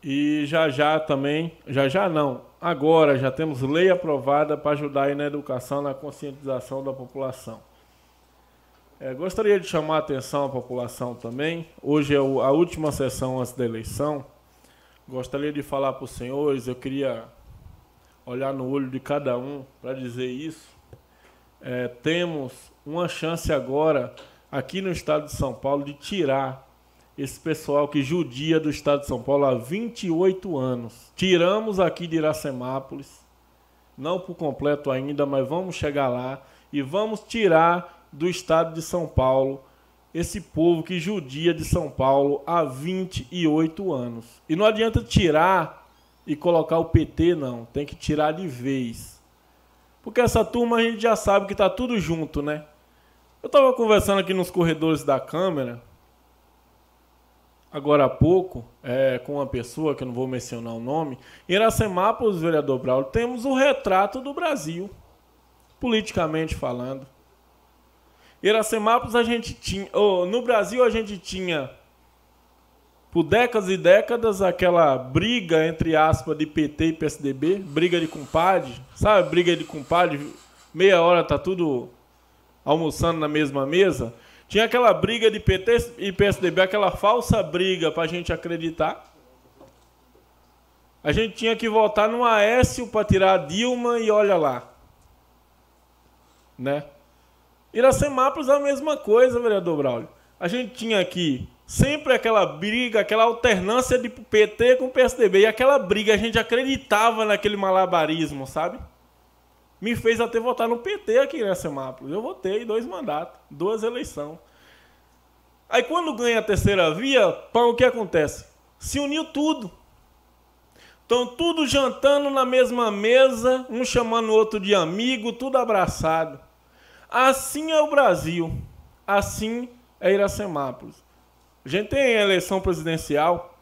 e já já também, já já não, agora já temos lei aprovada para ajudar aí na educação, na conscientização da população. É, gostaria de chamar a atenção à população também. Hoje é a última sessão antes da eleição. Gostaria de falar para os senhores, eu queria olhar no olho de cada um para dizer isso. É, temos uma chance agora, aqui no estado de São Paulo, de tirar esse pessoal que judia do estado de São Paulo há 28 anos. Tiramos aqui de Iracemápolis, não por completo ainda, mas vamos chegar lá e vamos tirar do estado de São Paulo esse povo que judia de São Paulo há 28 anos. E não adianta tirar e colocar o PT, não. Tem que tirar de vez. Porque essa turma a gente já sabe que está tudo junto, né? Eu estava conversando aqui nos corredores da Câmara agora há pouco, é, com uma pessoa que eu não vou mencionar o nome, em Iracemápolis, vereador Braulio, temos o retrato do Brasil, politicamente falando. Iracemápolis a gente tinha, oh, no Brasil a gente tinha por décadas e décadas aquela briga entre aspas de PT e PSDB, briga de compadre, sabe? Briga de compadre, meia hora tá tudo almoçando na mesma mesa. Tinha aquela briga de PT e PSDB, aquela falsa briga para a gente acreditar. A gente tinha que votar no Aécio para tirar a Dilma e olha lá. Né? Iracemápolis é a mesma coisa, vereador Braulio. A gente tinha aqui sempre aquela briga, aquela alternância de PT com PSDB. E aquela briga, a gente acreditava naquele malabarismo, sabe? Me fez até votar no PT aqui nessa mapa. Eu votei dois mandatos, duas eleições. Aí quando ganha a terceira via, pão, o que acontece? Se uniu tudo. Estão tudo jantando na mesma mesa, um chamando o outro de amigo, tudo abraçado. Assim é o Brasil. Assim é Iracemápolis. A gente tem eleição presidencial.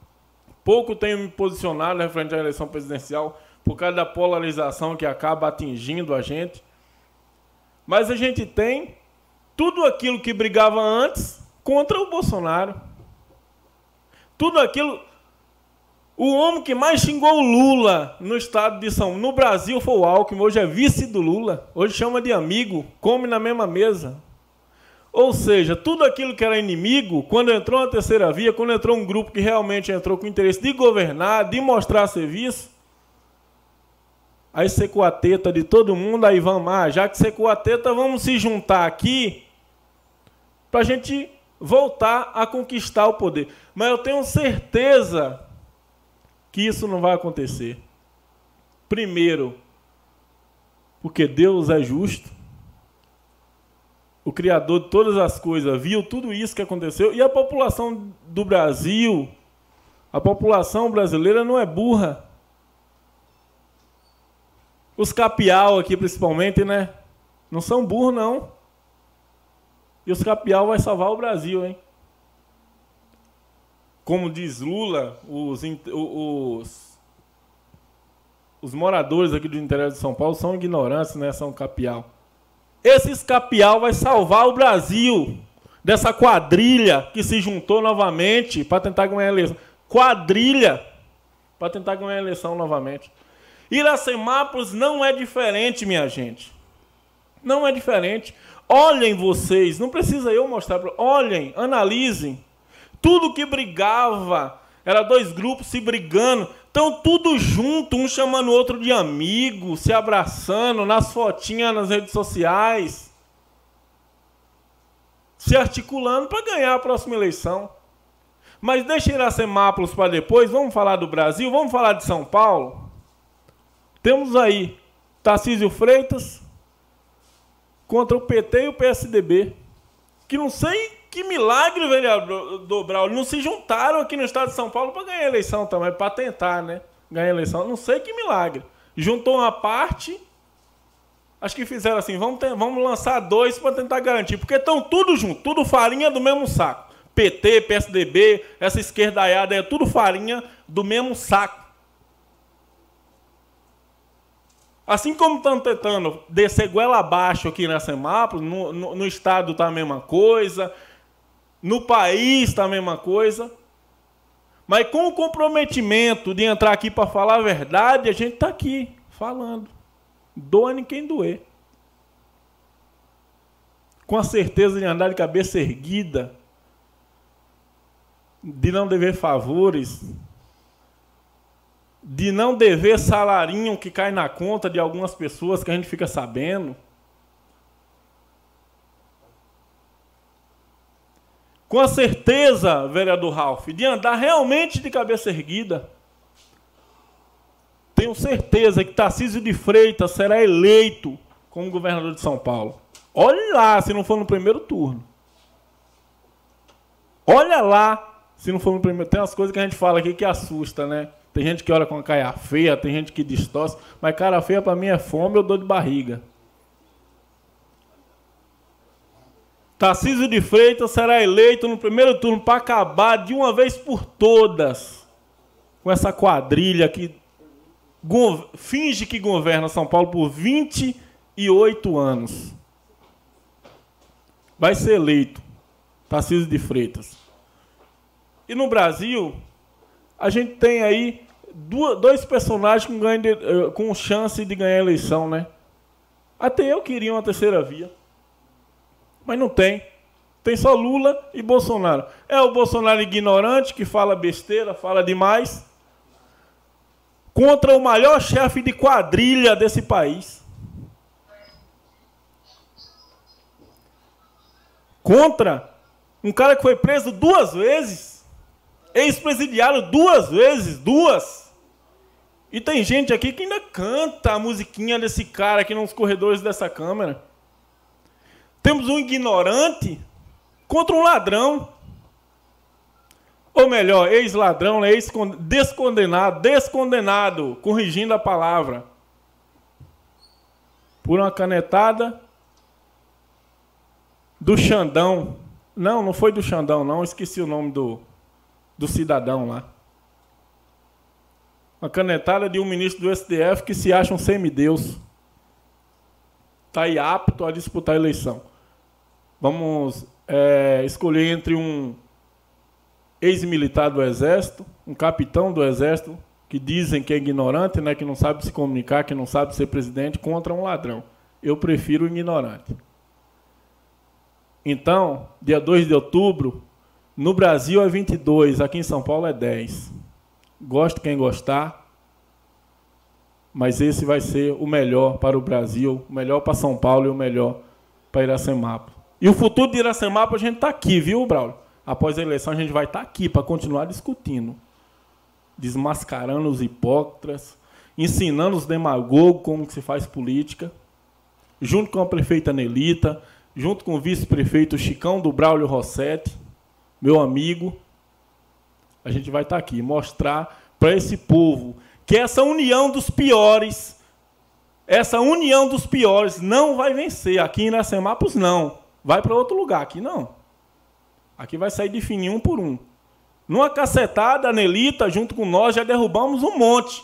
Pouco tenho me posicionado referente à eleição presidencial por causa da polarização que acaba atingindo a gente. Mas a gente tem tudo aquilo que brigava antes contra o Bolsonaro. Tudo aquilo. O homem que mais xingou o Lula no estado de São no Brasil foi o Alckmin, hoje é vice do Lula, hoje chama de amigo, come na mesma mesa. Ou seja, tudo aquilo que era inimigo, quando entrou na terceira via, quando entrou um grupo que realmente entrou com interesse de governar, de mostrar serviço, aí secou a teta de todo mundo, aí vamos, ah, já que secou a teta, vamos se juntar aqui para a gente voltar a conquistar o poder. Mas eu tenho certeza que isso não vai acontecer. Primeiro, porque Deus é justo. O Criador de todas as coisas viu tudo isso que aconteceu. E a população do Brasil, a população brasileira não é burra. Os capial aqui, principalmente, né? Não são burros, não. E os capial vai salvar o Brasil, hein? Como diz Lula, os, os, os moradores aqui do interior de São Paulo são ignorantes, né? São capial. Esse escapial vai salvar o Brasil dessa quadrilha que se juntou novamente para tentar ganhar a eleição. Quadrilha para tentar ganhar a eleição novamente. Iracemápolis não é diferente, minha gente. Não é diferente. Olhem vocês, não precisa eu mostrar, olhem, analisem. Tudo que brigava, era dois grupos se brigando, estão tudo junto, um chamando o outro de amigo, se abraçando nas fotinhas nas redes sociais, se articulando para ganhar a próxima eleição. Mas deixa Iracemápolis para depois, vamos falar do Brasil, vamos falar de São Paulo. Temos aí Tarcísio Freitas contra o PT e o PSDB, que não sei que milagre, vereador Braulio, não se juntaram aqui no estado de São Paulo para ganhar eleição também, para tentar, né? Ganhar eleição. Não sei que milagre. Juntou uma parte, acho que fizeram assim, vamos, ter, vamos lançar dois para tentar garantir, porque estão tudo junto, tudo farinha do mesmo saco. PT, PSDB, essa esquerdaiada é tudo farinha do mesmo saco. Assim como estão tentando descer goela abaixo aqui na Semápolis, no, no, no estado está a mesma coisa, no país está a mesma coisa. Mas com o comprometimento de entrar aqui para falar a verdade, a gente está aqui falando. Doa-ne quem doer. Com a certeza de andar de cabeça erguida, de não dever favores, de não dever salarinho que cai na conta de algumas pessoas que a gente fica sabendo. com a certeza, vereador Ralph, de andar realmente de cabeça erguida. Tenho certeza que Tarcísio de Freitas será eleito como governador de São Paulo. Olhe lá se não for no primeiro turno. Olha lá se não for no primeiro. Tem umas coisas que a gente fala aqui que assusta, né? Tem gente que olha com a cara feia, tem gente que distorce, mas cara feia para mim é fome ou dor de barriga. Tarcísio de Freitas será eleito no primeiro turno para acabar de uma vez por todas com essa quadrilha que finge que governa São Paulo por 28 anos. Vai ser eleito Tarcísio de Freitas. E no Brasil, a gente tem aí dois personagens com, de, eh, com chance de ganhar a eleição, né? Até eu queria uma terceira via. Mas não tem. Tem só Lula e Bolsonaro. É o Bolsonaro ignorante que fala besteira, fala demais. Contra o maior chefe de quadrilha desse país. Contra um cara que foi preso duas vezes. Ex-presidiário duas vezes, duas. E tem gente aqui que ainda canta a musiquinha desse cara aqui nos corredores dessa câmera. Temos um ignorante contra um ladrão. Ou melhor, ex-ladrão, né? ex-descondenado, descondenado, corrigindo a palavra. Por uma canetada do Xandão. Não, não foi do Xandão, não. Esqueci o nome do, do cidadão lá. Uma canetada de um ministro do STF que se acha um semideus. Está aí apto a disputar a eleição. Vamos é, escolher entre um ex-militar do Exército, um capitão do Exército, que dizem que é ignorante, né, que não sabe se comunicar, que não sabe ser presidente, contra um ladrão. Eu prefiro o ignorante. Então, dia 2 de outubro, no Brasil é 22, aqui em São Paulo é 10. Goste quem gostar, mas esse vai ser o melhor para o Brasil, o melhor para São Paulo e o melhor para Iracemapo. E o futuro de Iracemapa a gente está aqui, viu, Braulio? Após a eleição a gente vai estar tá aqui para continuar discutindo. Desmascarando os hipócritas, ensinando os demagogos como se faz política, junto com a prefeita Nelita, junto com o vice-prefeito Chicão do Braulio Rossetti, meu amigo. A gente vai estar tá aqui, mostrar para esse povo que essa união dos piores, essa união dos piores não vai vencer. Aqui em Iracemapos, não vai para outro lugar. Aqui não. Aqui vai sair de fininho um por um. Numa cacetada, a Nelita, junto com nós, já derrubamos um monte.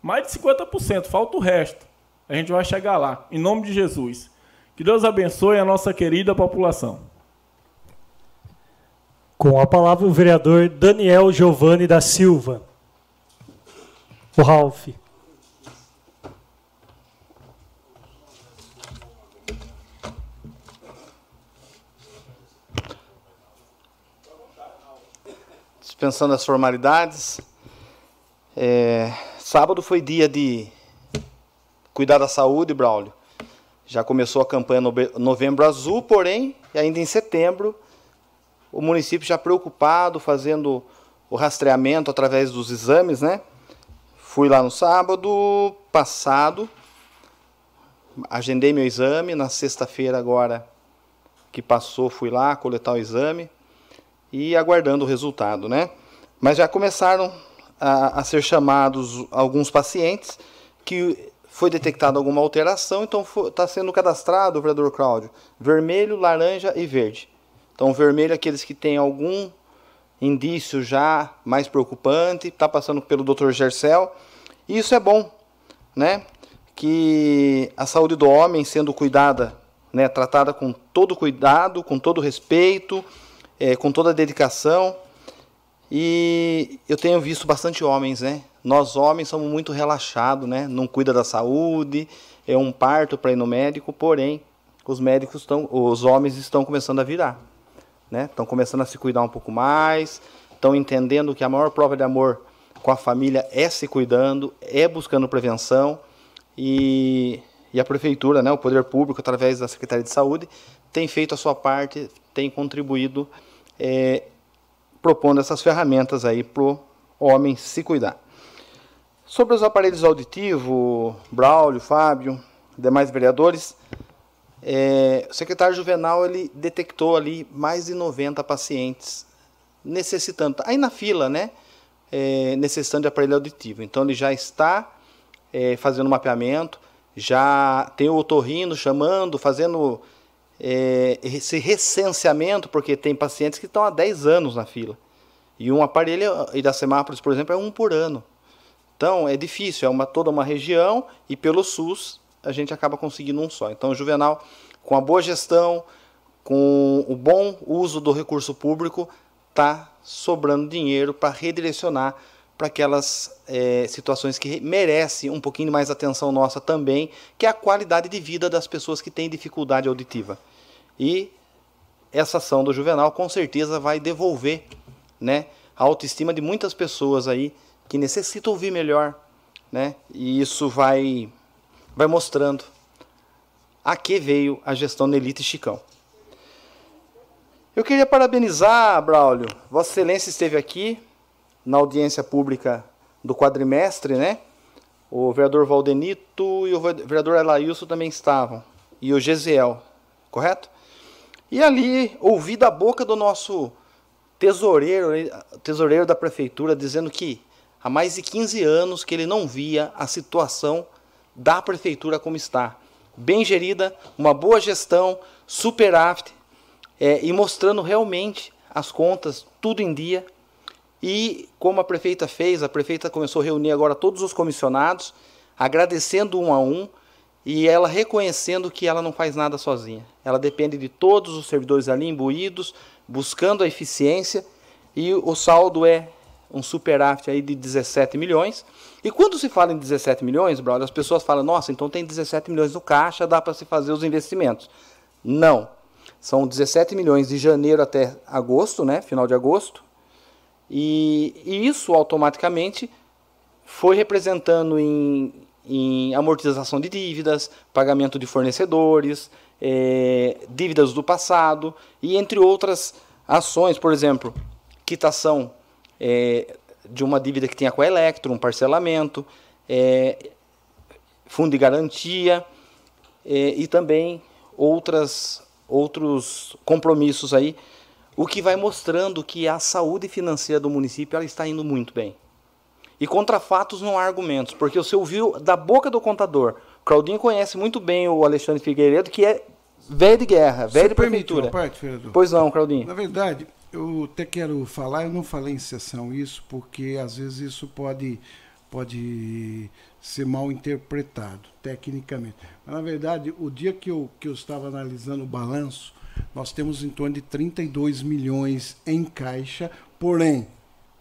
Mais de 50%, falta o resto. A gente vai chegar lá, em nome de Jesus. Que Deus abençoe a nossa querida população. Com a palavra o vereador Daniel Giovanni da Silva. O Ralph. Dispensando as formalidades. É, sábado foi dia de cuidar da saúde, Braulio. Já começou a campanha Novembro Azul, porém, ainda em setembro, o município já preocupado, fazendo o rastreamento através dos exames, né? Fui lá no sábado passado, agendei meu exame, na sexta-feira agora que passou, fui lá coletar o exame e aguardando o resultado, né? Mas já começaram a, a ser chamados alguns pacientes que foi detectada alguma alteração, então está sendo cadastrado, vereador Cláudio, vermelho, laranja e verde. Então, vermelho é aqueles que têm algum indício já mais preocupante, está passando pelo Dr. Gercel, e isso é bom, né? Que a saúde do homem sendo cuidada, né, tratada com todo cuidado, com todo respeito, é, com toda dedicação. E eu tenho visto bastante homens, né? Nós homens somos muito relaxados, né? Não cuida da saúde, é um parto para ir no médico, porém os médicos estão, os homens estão começando a virar, né? Estão começando a se cuidar um pouco mais, estão entendendo que a maior prova de amor com a família é se cuidando, é buscando prevenção e, e a prefeitura, né, o poder público através da Secretaria de Saúde tem feito a sua parte, tem contribuído é, propondo essas ferramentas aí para o homem se cuidar. Sobre os aparelhos auditivos, Braulio, Fábio, demais vereadores, é, o secretário Juvenal ele detectou ali mais de 90 pacientes necessitando, aí na fila, né, é, necessitando de aparelho auditivo. Então ele já está é, fazendo mapeamento, já tem o otorrino chamando, fazendo é, esse recenseamento, porque tem pacientes que estão há 10 anos na fila. E um aparelho Iracemápolis, por exemplo, é um por ano. Então é difícil, é uma, toda uma região e pelo SUS a gente acaba conseguindo um só. Então o Juvenal, com a boa gestão, com o bom uso do recurso público, está sobrando dinheiro para redirecionar para aquelas é, situações que merecem um pouquinho mais atenção nossa também, que é a qualidade de vida das pessoas que têm dificuldade auditiva. E essa ação do Juvenal com certeza vai devolver né, a autoestima de muitas pessoas aí que necessita ouvir melhor, né? E isso vai vai mostrando a que veio a gestão Nelita e Chicão. Eu queria parabenizar, Braulio. Vossa Excelência esteve aqui na audiência pública do quadrimestre, né? O vereador Valdenito e o vereador Elailson também estavam. E o Gesiel, correto? E ali ouvi da boca do nosso tesoureiro, tesoureiro da prefeitura, dizendo que há mais de 15 anos que ele não via a situação da prefeitura como está. Bem gerida, uma boa gestão, superávit, é, e mostrando realmente as contas, tudo em dia. E como a prefeita fez, a prefeita começou a reunir agora todos os comissionados, agradecendo um a um, e ela reconhecendo que ela não faz nada sozinha. Ela depende de todos os servidores ali imbuídos, buscando a eficiência, e o saldo é um superávit aí de 17 milhões. E quando se fala em 17 milhões, brother, as pessoas falam, nossa, então tem 17 milhões no caixa, dá para se fazer os investimentos. Não. São 17 milhões de janeiro até agosto, né, final de agosto. E, e isso automaticamente foi representando em, em amortização de dívidas, pagamento de fornecedores, é, dívidas do passado e entre outras ações, por exemplo, quitação é, de uma dívida que tenha com a Electro, um parcelamento, é, fundo de garantia é, e também outras, outros compromissos aí, o que vai mostrando que a saúde financeira do município ela está indo muito bem. E contra fatos não há argumentos, porque você ouviu da boca do contador. Claudinho conhece muito bem o Alexandre Figueiredo, que é velho de guerra, velho de prefeitura. Parte, pois não, Claudinho. Na verdade, eu até quero falar, eu não falei em sessão isso, porque às vezes isso pode pode ser mal interpretado tecnicamente. Mas, na verdade, o dia que eu, que eu estava analisando o balanço, nós temos em torno de 32 milhões em caixa, porém,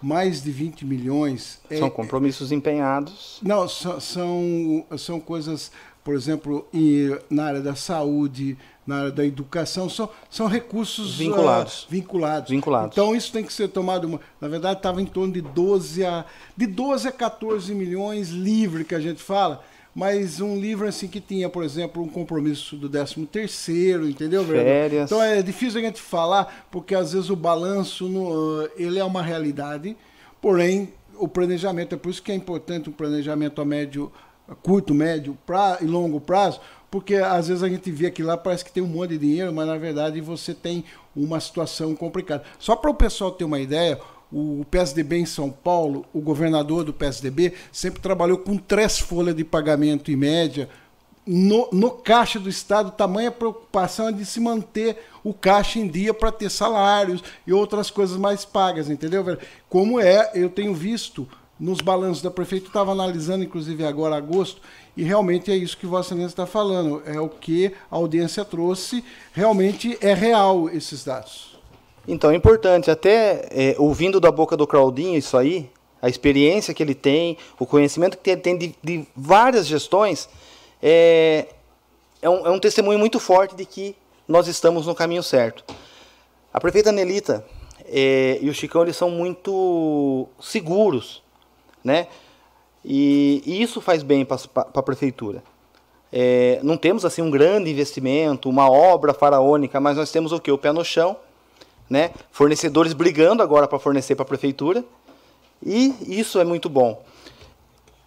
mais de 20 milhões. São é, compromissos empenhados? Não, são, são, são coisas, por exemplo, em, na área da saúde, na área da educação, são, são recursos vinculados. Uh, vinculados. vinculados. Então isso tem que ser tomado. Uma, na verdade, estava em torno de 12 a, de 12 a 14 milhões livre que a gente fala mas um livro assim que tinha, por exemplo, um compromisso do 13 terceiro, entendeu? Férias. Então é difícil a gente falar, porque às vezes o balanço no, ele é uma realidade, porém o planejamento, é por isso que é importante um planejamento a médio, curto, médio pra, e longo prazo, porque às vezes a gente vê que lá parece que tem um monte de dinheiro, mas na verdade você tem uma situação complicada. Só para o pessoal ter uma ideia, o PSDB em São Paulo, o governador do PSDB, sempre trabalhou com três folhas de pagamento em média. No, no caixa do Estado, tamanha preocupação é de se manter o caixa em dia para ter salários e outras coisas mais pagas, entendeu? Como é, eu tenho visto nos balanços da prefeitura, estava analisando inclusive agora agosto, e realmente é isso que Vossa Excelência está falando, é o que a audiência trouxe, realmente é real esses dados. Então é importante, até é, ouvindo da boca do Claudinho isso aí, a experiência que ele tem, o conhecimento que ele tem de, de várias gestões, é, é, um, é um testemunho muito forte de que nós estamos no caminho certo. A prefeita Nelita é, e o Chicão eles são muito seguros, né? E, e isso faz bem para a prefeitura. É, não temos assim um grande investimento, uma obra faraônica, mas nós temos o que? O pé no chão né? Fornecedores brigando agora para fornecer para a prefeitura. E isso é muito bom.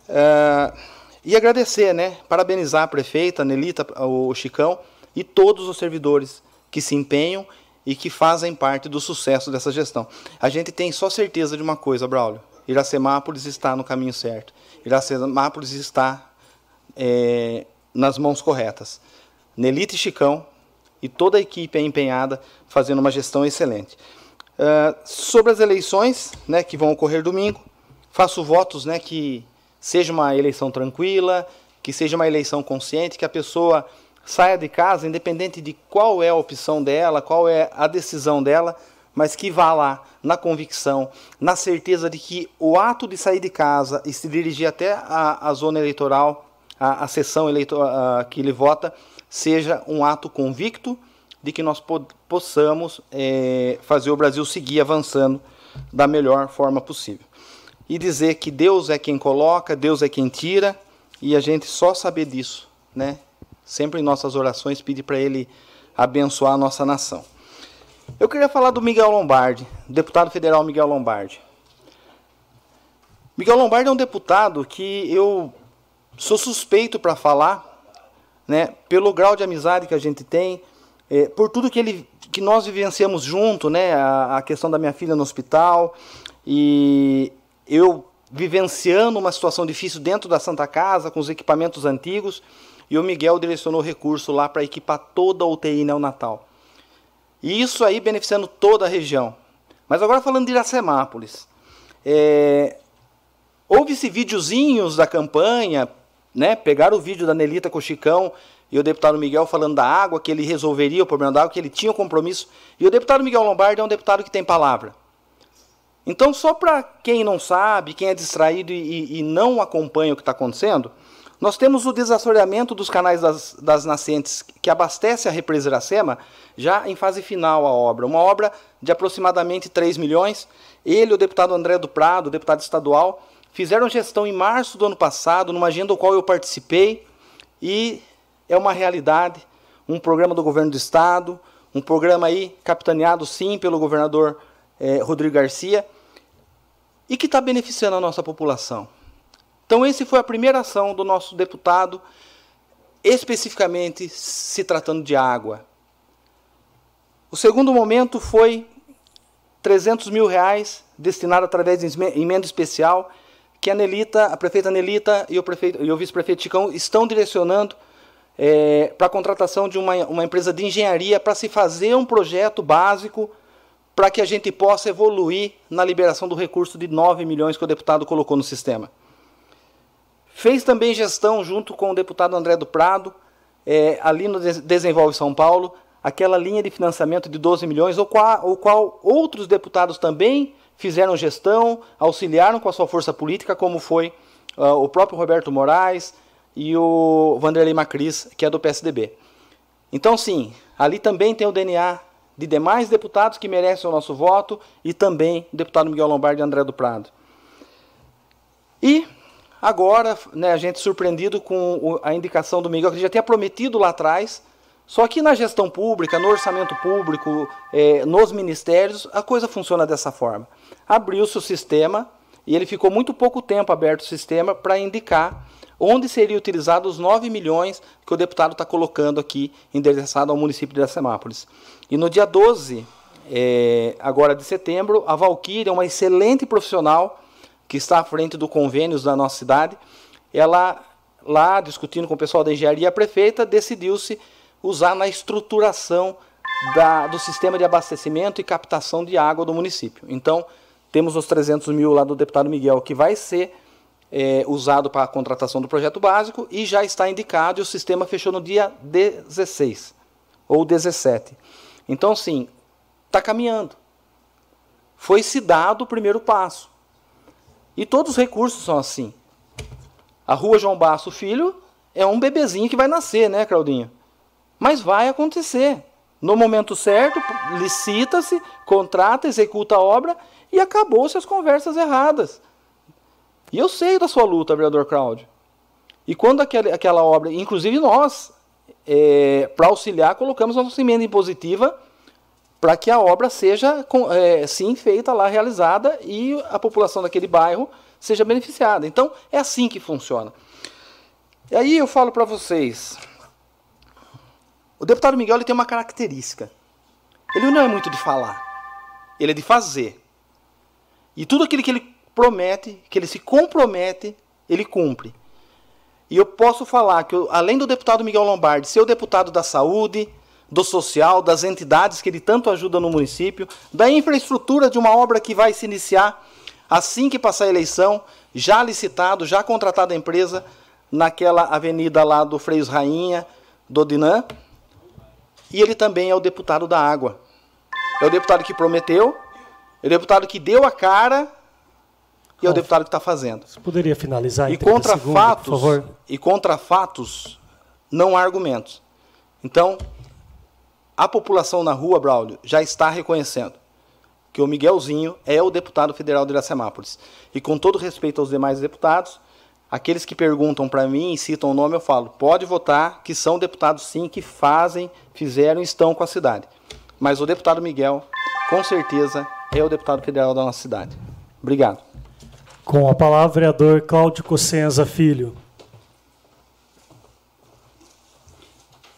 Uh, e agradecer, né? Parabenizar a prefeita, a Nelita, o Chicão e todos os servidores que se empenham e que fazem parte do sucesso dessa gestão. A gente tem só certeza de uma coisa, Braulio. Iracemápolis está no caminho certo. Iracemápolis está é, nas mãos corretas. Nelita e Chicão e toda a equipe é empenhada fazendo uma gestão excelente. Uh, sobre as eleições, né, que vão ocorrer domingo, faço votos, né, que seja uma eleição tranquila, que seja uma eleição consciente, que a pessoa saia de casa, independente de qual é a opção dela, qual é a decisão dela, mas que vá lá na convicção, na certeza de que o ato de sair de casa e se dirigir até a, a zona eleitoral, a, a sessão eleitoral que ele vota, seja um ato convicto de que nós po possamos é, fazer o Brasil seguir avançando da melhor forma possível. E dizer que Deus é quem coloca, Deus é quem tira, e a gente só saber disso, né? Sempre em nossas orações pedir para Ele abençoar a nossa nação. Eu queria falar do Miguel Lombardi, deputado federal Miguel Lombardi. Miguel Lombardi é um deputado que eu sou suspeito para falar, né, pelo grau de amizade que a gente tem, é, por tudo que, ele, que nós vivenciamos junto, né, a, a questão da minha filha no hospital, e eu vivenciando uma situação difícil dentro da Santa Casa, com os equipamentos antigos, e o Miguel direcionou recurso lá para equipar toda a UTI neonatal. E isso aí beneficiando toda a região. Mas agora falando de Iracemápolis. É, Houve-se videozinhos da campanha né, pegaram o vídeo da Nelita com o Chicão e o deputado Miguel falando da água, que ele resolveria o problema da água, que ele tinha um compromisso. E o deputado Miguel Lombardi é um deputado que tem palavra. Então, só para quem não sabe, quem é distraído e, e não acompanha o que está acontecendo, nós temos o desassoreamento dos canais das, das nascentes que abastece a represa Iracema já em fase final a obra. Uma obra de aproximadamente 3 milhões. Ele, o deputado André do Prado, deputado estadual, Fizeram gestão em março do ano passado, numa agenda do qual eu participei, e é uma realidade, um programa do governo do estado, um programa aí capitaneado sim pelo governador eh, Rodrigo Garcia, e que está beneficiando a nossa população. Então, esse foi a primeira ação do nosso deputado, especificamente se tratando de água. O segundo momento foi 300 mil reais destinado através de emenda especial que a Nelita, a prefeita Nelita e o, prefeito, e o vice-prefeito Chicão estão direcionando é, para a contratação de uma, uma empresa de engenharia para se fazer um projeto básico para que a gente possa evoluir na liberação do recurso de 9 milhões que o deputado colocou no sistema. Fez também gestão junto com o deputado André do Prado, é, ali no Desenvolve São Paulo, aquela linha de financiamento de 12 milhões, o qual, o qual outros deputados também fizeram gestão, auxiliaram com a sua força política, como foi uh, o próprio Roberto Moraes e o Vanderlei Macris, que é do PSDB. Então, sim, ali também tem o DNA de demais deputados que merecem o nosso voto e também o deputado Miguel Lombardi e André do Prado. E agora, né, a gente surpreendido com a indicação do Miguel, que já tinha prometido lá atrás, só que na gestão pública, no orçamento público, é, nos ministérios, a coisa funciona dessa forma. Abriu-se o sistema e ele ficou muito pouco tempo aberto o sistema para indicar onde seria utilizado os 9 milhões que o deputado está colocando aqui, endereçado ao município de Iracemápolis. E no dia 12, é, agora de setembro, a Valquíria, uma excelente profissional, que está à frente do convênios da nossa cidade, ela, lá discutindo com o pessoal da engenharia, a prefeita decidiu-se usar na estruturação da, do sistema de abastecimento e captação de água do município. Então, temos os 300 mil lá do deputado Miguel, que vai ser é, usado para a contratação do projeto básico e já está indicado e o sistema fechou no dia 16 ou 17. Então, sim, está caminhando. Foi-se dado o primeiro passo. E todos os recursos são assim. A rua João Basso Filho é um bebezinho que vai nascer, né, Claudinho? Mas vai acontecer. No momento certo, licita-se, contrata, executa a obra e acabou-se as conversas erradas. E eu sei da sua luta, vereador Cláudio. E quando aquele, aquela obra, inclusive nós, é, para auxiliar, colocamos a nossa emenda impositiva para que a obra seja, é, sim, feita lá, realizada e a população daquele bairro seja beneficiada. Então, é assim que funciona. E aí eu falo para vocês, o deputado Miguel ele tem uma característica. Ele não é muito de falar, ele é de fazer. E tudo aquilo que ele promete, que ele se compromete, ele cumpre. E eu posso falar que, além do deputado Miguel Lombardi ser o deputado da saúde, do social, das entidades que ele tanto ajuda no município, da infraestrutura de uma obra que vai se iniciar assim que passar a eleição, já licitado, já contratada a empresa naquela avenida lá do Freios Rainha, do Dinan. E ele também é o deputado da água. É o deputado que prometeu, é o deputado que deu a cara e é o deputado que está fazendo. Você poderia finalizar e contra segundo, fatos, por favor? E contra fatos não há argumentos. Então, a população na rua, Braulio, já está reconhecendo que o Miguelzinho é o deputado federal de Iracemápolis. E com todo respeito aos demais deputados, aqueles que perguntam para mim e citam o nome, eu falo, pode votar, que são deputados sim, que fazem, fizeram e estão com a cidade. Mas o deputado Miguel, com certeza, é o deputado federal da nossa cidade. Obrigado. Com a palavra, vereador Cláudio Cossenza Filho.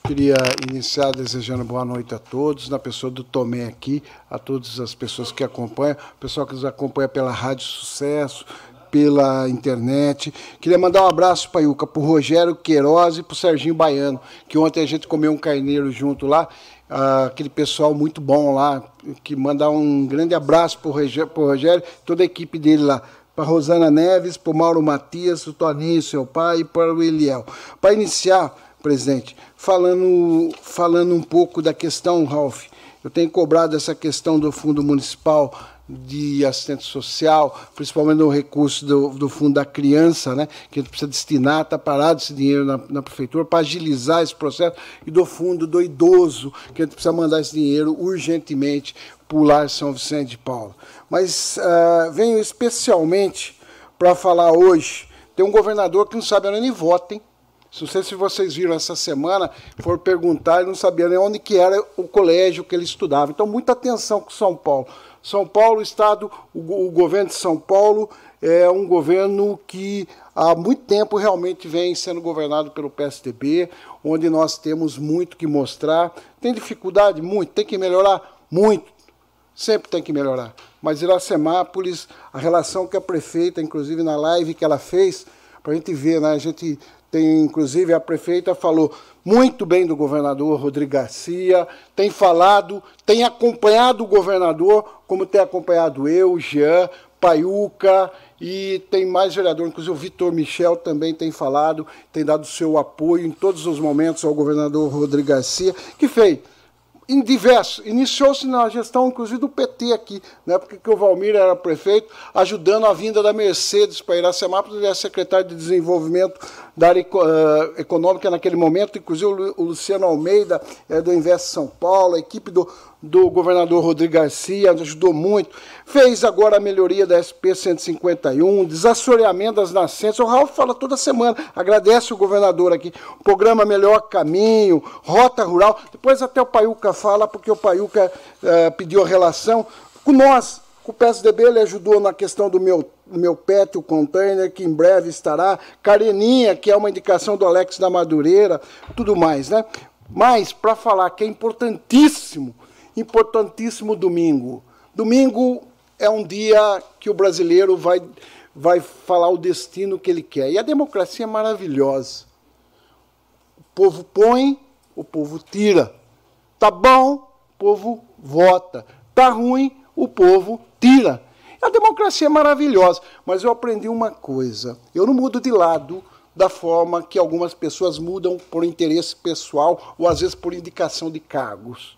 Queria iniciar desejando boa noite a todos, na pessoa do Tomé aqui, a todas as pessoas que acompanham, o pessoal que nos acompanha pela Rádio Sucesso, pela internet. Queria mandar um abraço para Iuca, para o Rogério Queiroz e para o Serginho Baiano, que ontem a gente comeu um carneiro junto lá, ah, aquele pessoal muito bom lá, que mandar um grande abraço para o Rogério, toda a equipe dele lá para Rosana Neves, para o Mauro Matias, o Toninho, seu pai, e para o Eliel. Para iniciar, presidente, falando, falando um pouco da questão, Ralph, eu tenho cobrado essa questão do Fundo Municipal de assistente social, principalmente no recurso do, do Fundo da Criança, né, que a gente precisa destinar, está parado esse dinheiro na, na prefeitura para agilizar esse processo, e do Fundo do Idoso, que a gente precisa mandar esse dinheiro urgentemente para o Lar São Vicente de Paulo. Mas uh, venho especialmente para falar hoje, tem um governador que não sabe onde vota, hein? Não sei se vocês viram essa semana, foram perguntar e não sabiam nem onde que era o colégio que ele estudava. Então, muita atenção com São Paulo. São Paulo, o Estado, o, o governo de São Paulo é um governo que há muito tempo realmente vem sendo governado pelo PSDB, onde nós temos muito que mostrar. Tem dificuldade? Muito. Tem que melhorar? Muito. Sempre tem que melhorar. Mas Iracemápolis, a relação que a prefeita, inclusive na live que ela fez, para a gente ver, né? A gente tem, inclusive, a prefeita falou muito bem do governador Rodrigo Garcia, tem falado, tem acompanhado o governador, como tem acompanhado eu, Jean, Paiuca e tem mais vereador, inclusive o Vitor Michel também tem falado, tem dado seu apoio em todos os momentos ao governador Rodrigo Garcia, que fez em diversos. Iniciou-se na gestão, inclusive, do PT aqui, né, porque o Valmir era prefeito, ajudando a vinda da Mercedes para Iracemápolis, ele era secretário de Desenvolvimento da área uh, econômica naquele momento, inclusive o Luciano Almeida, é, do Invest São Paulo, a equipe do, do governador Rodrigo Garcia ajudou muito. Fez agora a melhoria da SP 151, desassoreamento das nascentes. O Ralf fala toda semana, agradece o governador aqui. Programa Melhor Caminho, Rota Rural. Depois até o Paiuca fala, porque o Paiuca uh, pediu a relação com nós. O PSDB ele ajudou na questão do meu meu pet, o container, que em breve estará, Careninha, que é uma indicação do Alex da Madureira, tudo mais, né? Mas, para falar que é importantíssimo, importantíssimo domingo. Domingo é um dia que o brasileiro vai, vai falar o destino que ele quer. E a democracia é maravilhosa. O povo põe, o povo tira. Tá bom, o povo vota. Tá ruim, o povo tira. A democracia é maravilhosa, mas eu aprendi uma coisa: eu não mudo de lado da forma que algumas pessoas mudam por interesse pessoal ou às vezes por indicação de cargos.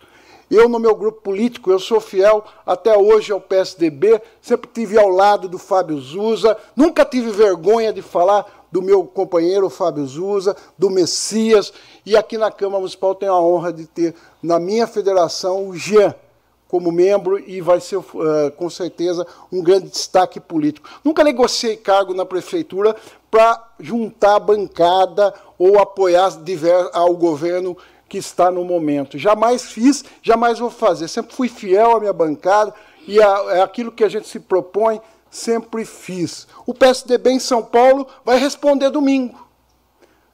Eu, no meu grupo político, eu sou fiel até hoje ao PSDB, sempre tive ao lado do Fábio Zuza, nunca tive vergonha de falar do meu companheiro Fábio Zuza, do Messias, e aqui na Câmara Municipal tenho a honra de ter na minha federação o Jean, como membro e vai ser, uh, com certeza, um grande destaque político. Nunca negociei cargo na prefeitura para juntar bancada ou apoiar ao governo que está no momento. Jamais fiz, jamais vou fazer. Sempre fui fiel à minha bancada e a, é aquilo que a gente se propõe, sempre fiz. O PSDB em São Paulo vai responder domingo.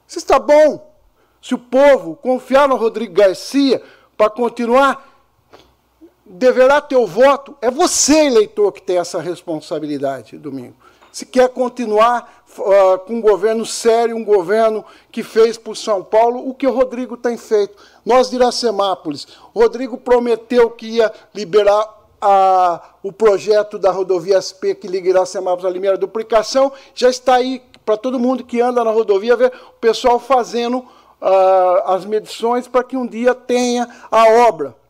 Se está bom, se o povo confiar no Rodrigo Garcia para continuar deverá ter o voto, é você, eleitor, que tem essa responsabilidade, domingo. Se quer continuar uh, com um governo sério, um governo que fez por São Paulo o que o Rodrigo tem feito. Nós de Iracemápolis, o Rodrigo prometeu que ia liberar a, o projeto da rodovia SP que liga Iracemápolis à Limeira Duplicação, já está aí para todo mundo que anda na rodovia ver o pessoal fazendo uh, as medições para que um dia tenha a obra.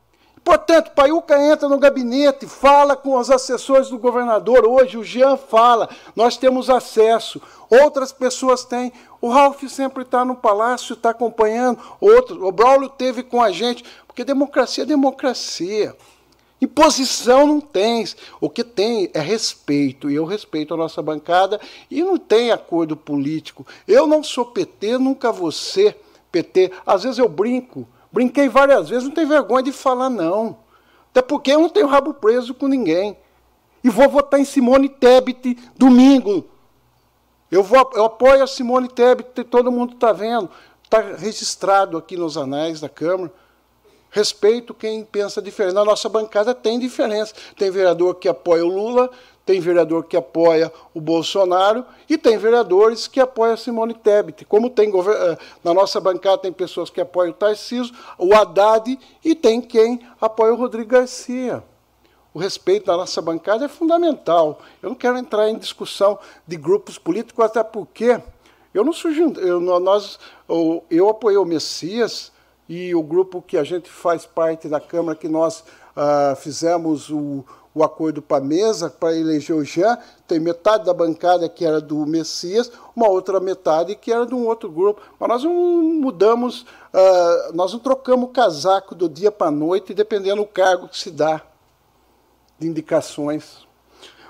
Portanto, Paiuca entra no gabinete, fala com os assessores do governador. Hoje o Jean fala, nós temos acesso, outras pessoas têm. O Ralph sempre está no palácio, está acompanhando. Outros, o Braulio teve com a gente, porque democracia é democracia. Imposição não tem. O que tem é respeito. E eu respeito a nossa bancada e não tem acordo político. Eu não sou PT, nunca vou ser PT. Às vezes eu brinco. Brinquei várias vezes, não tenho vergonha de falar, não. Até porque eu não tenho rabo preso com ninguém. E vou votar em Simone Tebet domingo. Eu, vou, eu apoio a Simone Tebet, todo mundo está vendo. Está registrado aqui nos anais da Câmara. Respeito quem pensa diferente. Na nossa bancada tem diferença. Tem vereador que apoia o Lula, tem vereador que apoia o Bolsonaro e tem vereadores que apoiam Simone Tebet. Como tem eh, na nossa bancada tem pessoas que apoiam o Tarcísio, o Haddad e tem quem apoia o Rodrigo Garcia. O respeito da nossa bancada é fundamental. Eu não quero entrar em discussão de grupos políticos, até porque eu não surgi, eu, nós, eu, eu apoiei o Messias e o grupo que a gente faz parte da Câmara, que nós ah, fizemos o o acordo para a mesa para eleger o Jean, tem metade da bancada que era do Messias, uma outra metade que era de um outro grupo. Mas nós não mudamos, uh, nós não trocamos o casaco do dia para a noite, dependendo do cargo que se dá de indicações.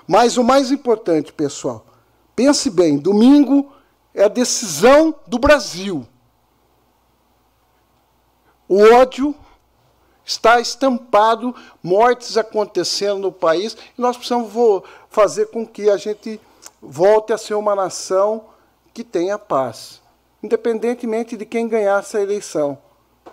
Mas o mais importante, pessoal, pense bem, domingo é a decisão do Brasil. O ódio Está estampado mortes acontecendo no país e nós precisamos fazer com que a gente volte a ser uma nação que tenha paz, independentemente de quem ganhar essa eleição.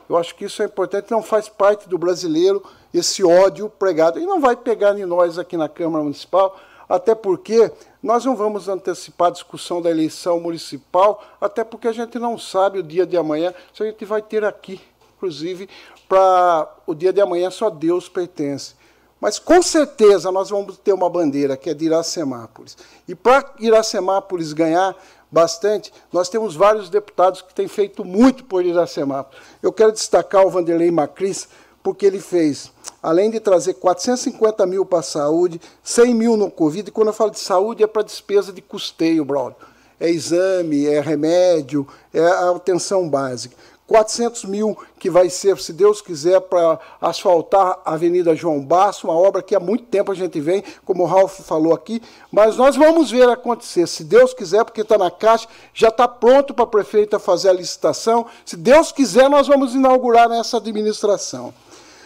Eu acho que isso é importante, não faz parte do brasileiro esse ódio pregado. E não vai pegar em nós aqui na Câmara Municipal, até porque nós não vamos antecipar a discussão da eleição municipal, até porque a gente não sabe o dia de amanhã se a gente vai ter aqui, inclusive, para o dia de amanhã só Deus pertence. Mas com certeza nós vamos ter uma bandeira que é de Iracemápolis. E para Iracemápolis ganhar bastante, nós temos vários deputados que têm feito muito por Iracemápolis. Eu quero destacar o Vanderlei Macris, porque ele fez, além de trazer 450 mil para a saúde, 100 mil no Covid, e quando eu falo de saúde é para despesa de custeio, Braulio. É exame, é remédio, é atenção básica. 400 mil que vai ser, se Deus quiser, para asfaltar a Avenida João Basso, uma obra que há muito tempo a gente vem, como o Ralf falou aqui, mas nós vamos ver acontecer, se Deus quiser, porque está na caixa, já está pronto para a prefeita fazer a licitação, se Deus quiser, nós vamos inaugurar nessa administração.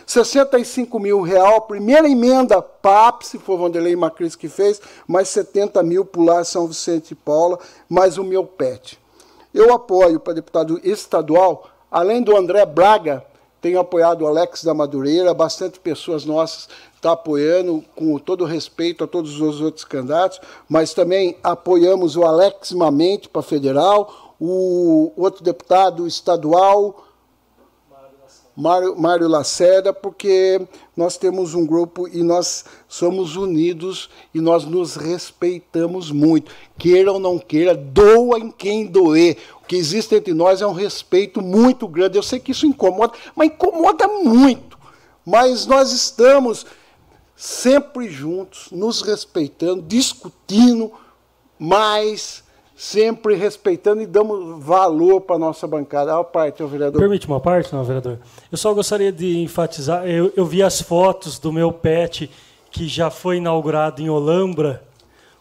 65 mil real, primeira emenda PAP, se for Vanderlei Macris que fez, mais 70 mil pular São Vicente e Paula, mais o meu PET. Eu apoio para deputado estadual Além do André Braga, tenho apoiado o Alex da Madureira, bastante pessoas nossas estão tá apoiando, com todo respeito a todos os outros candidatos, mas também apoiamos o Alex Mamente para federal, o outro deputado estadual, Mário, Mário Lacerda, porque nós temos um grupo e nós somos unidos e nós nos respeitamos muito. Queira ou não queira, doa em quem doer. O que existe entre nós é um respeito muito grande. Eu sei que isso incomoda, mas incomoda muito. Mas nós estamos sempre juntos, nos respeitando, discutindo, mas sempre respeitando e damos valor para a nossa bancada. A parte, vereador. Permite uma parte, não, vereador? Eu só gostaria de enfatizar, eu, eu vi as fotos do meu pet que já foi inaugurado em Olambra,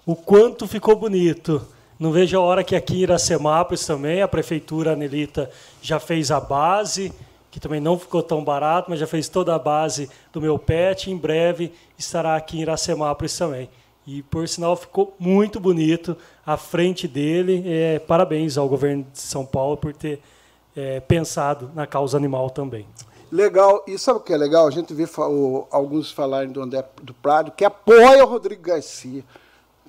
o quanto ficou bonito. Não vejo a hora que aqui em Iracemápolis também, a prefeitura Anelita já fez a base, que também não ficou tão barato, mas já fez toda a base do meu pet. Em breve estará aqui em Iracemápolis também. E, por sinal, ficou muito bonito a frente dele. É, parabéns ao governo de São Paulo por ter é, pensado na causa animal também. Legal. E sabe o que é legal? A gente vê alguns falarem do André do Prado, que apoia o Rodrigo Garcia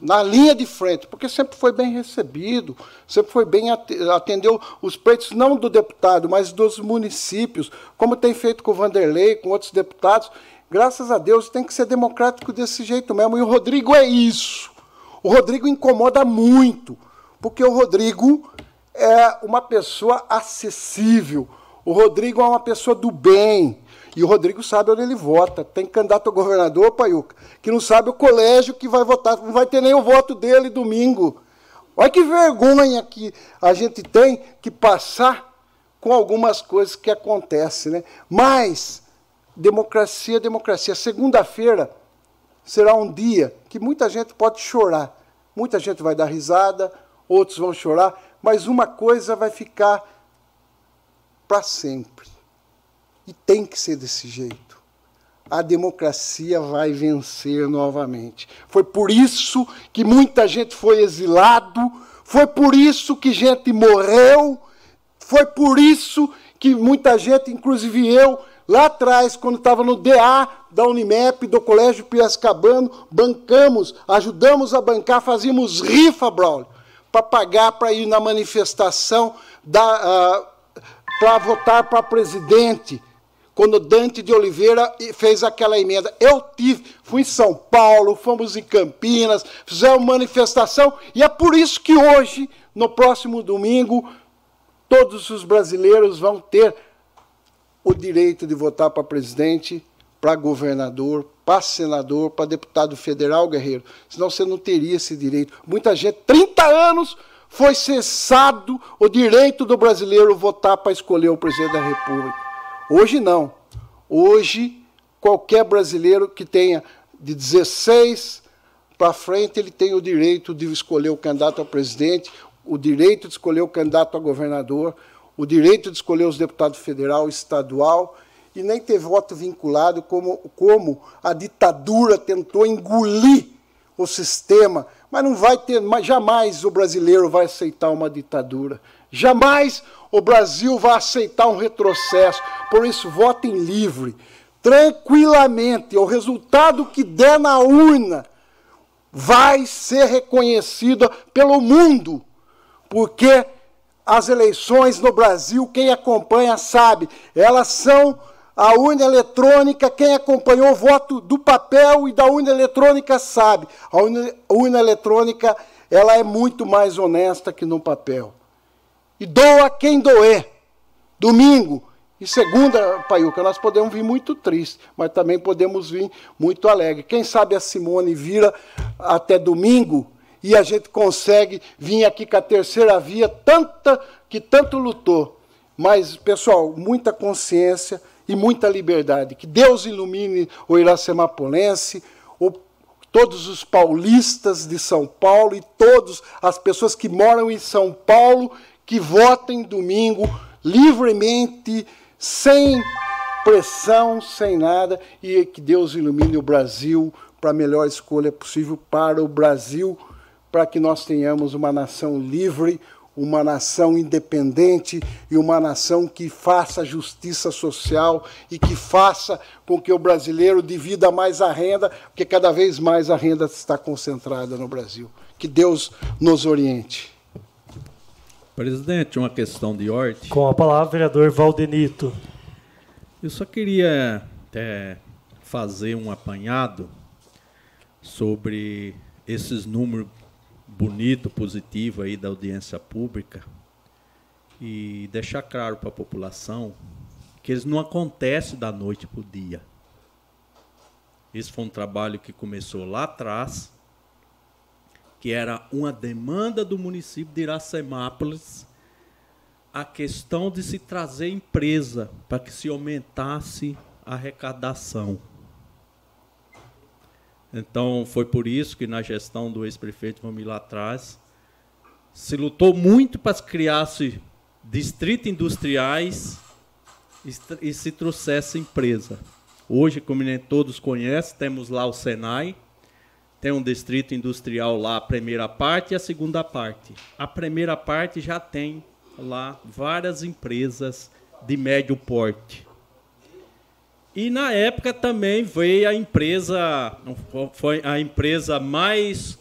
na linha de frente, porque sempre foi bem recebido, sempre foi bem atendeu os pleitos não do deputado, mas dos municípios, como tem feito com o Vanderlei, com outros deputados. Graças a Deus tem que ser democrático desse jeito mesmo. E o Rodrigo é isso. O Rodrigo incomoda muito, porque o Rodrigo é uma pessoa acessível. O Rodrigo é uma pessoa do bem. E o Rodrigo sabe onde ele vota. Tem candidato a governador, Paiuca, que não sabe o colégio que vai votar, não vai ter nem o voto dele domingo. Olha que vergonha que a gente tem que passar com algumas coisas que acontecem. Né? Mas democracia, democracia. Segunda-feira será um dia que muita gente pode chorar. Muita gente vai dar risada, outros vão chorar, mas uma coisa vai ficar para sempre. E tem que ser desse jeito. A democracia vai vencer novamente. Foi por isso que muita gente foi exilado, foi por isso que gente morreu, foi por isso que muita gente, inclusive eu, Lá atrás, quando estava no DA da Unimep, do Colégio Piracicabano, bancamos, ajudamos a bancar, fazíamos rifa, Braulio, para pagar para ir na manifestação uh, para votar para presidente. Quando Dante de Oliveira fez aquela emenda. Eu tive, fui em São Paulo, fomos em Campinas, fizemos manifestação, e é por isso que hoje, no próximo domingo, todos os brasileiros vão ter o direito de votar para presidente, para governador, para senador, para deputado federal, guerreiro. Senão você não teria esse direito. Muita gente, 30 anos, foi cessado o direito do brasileiro votar para escolher o presidente da República. Hoje não. Hoje, qualquer brasileiro que tenha de 16 para frente, ele tem o direito de escolher o candidato a presidente, o direito de escolher o candidato a governador, o direito de escolher os deputados federal estadual, e nem ter voto vinculado, como, como a ditadura tentou engolir o sistema. Mas não vai ter, mas jamais o brasileiro vai aceitar uma ditadura. Jamais o Brasil vai aceitar um retrocesso. Por isso, votem livre, tranquilamente. O resultado que der na urna vai ser reconhecido pelo mundo, porque as eleições no Brasil, quem acompanha sabe, elas são a urna eletrônica, quem acompanhou o voto do papel e da urna eletrônica sabe. A urna, urna eletrônica ela é muito mais honesta que no papel. E doa quem doer. Domingo e segunda, Paiuca, nós podemos vir muito triste, mas também podemos vir muito alegre. Quem sabe a Simone vira até domingo e a gente consegue vir aqui com a terceira via, tanta que tanto lutou. Mas, pessoal, muita consciência e muita liberdade. Que Deus ilumine o Iracemapolense, o, todos os paulistas de São Paulo e todas as pessoas que moram em São Paulo, que votem domingo livremente, sem pressão, sem nada, e que Deus ilumine o Brasil para a melhor escolha possível para o Brasil, para que nós tenhamos uma nação livre, uma nação independente e uma nação que faça justiça social e que faça com que o brasileiro divida mais a renda, porque cada vez mais a renda está concentrada no Brasil. Que Deus nos oriente. Presidente, uma questão de ordem. Com a palavra, vereador Valdenito. Eu só queria é, fazer um apanhado sobre esses números bonito, positivo aí da audiência pública e deixar claro para a população que eles não acontecem da noite para o dia. Esse foi um trabalho que começou lá atrás, que era uma demanda do município de Iracemápolis, a questão de se trazer empresa para que se aumentasse a arrecadação. Então, foi por isso que na gestão do ex-prefeito Vamil lá atrás, se lutou muito para criar-se distritos industriais e se trouxesse empresa. Hoje, como nem todos conhecem, temos lá o Senai, tem um distrito industrial lá, a primeira parte e a segunda parte. A primeira parte já tem lá várias empresas de médio porte. E na época também veio a empresa, foi a empresa mais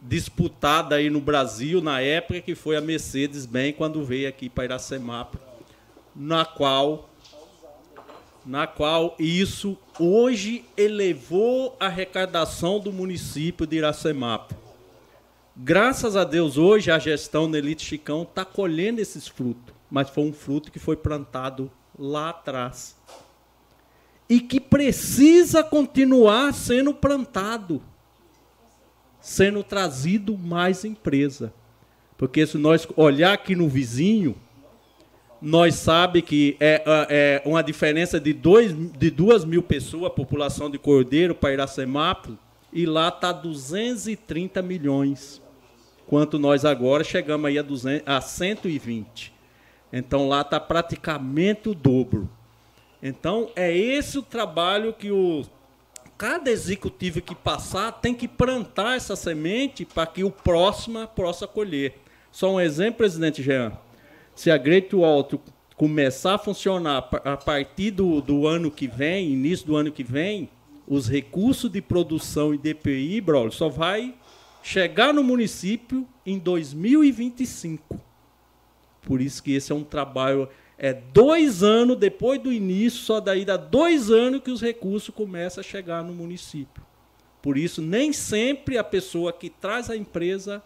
disputada aí no Brasil na época, que foi a Mercedes-Benz, quando veio aqui para Iracemapa, na qual na qual isso hoje elevou a arrecadação do município de Iracemapa. Graças a Deus, hoje a gestão da Elite Chicão está colhendo esses frutos, mas foi um fruto que foi plantado lá atrás e que precisa continuar sendo plantado, sendo trazido mais empresa. Porque se nós olhar aqui no vizinho, nós sabe que é, é, é uma diferença de, dois, de duas mil pessoas, a população de Cordeiro para Iracemápolis, e lá está 230 milhões. Quanto nós agora chegamos aí a, 200, a 120. Então lá está praticamente o dobro. Então, é esse o trabalho que o cada executivo que passar tem que plantar essa semente para que o próximo possa colher. Só um exemplo, presidente Jean. Se a Great Alto começar a funcionar a partir do, do ano que vem, início do ano que vem, os recursos de produção e DPI, Braulio, só vai chegar no município em 2025. Por isso que esse é um trabalho é dois anos depois do início, só daí dá dois anos que os recursos começam a chegar no município. Por isso, nem sempre a pessoa que traz a empresa,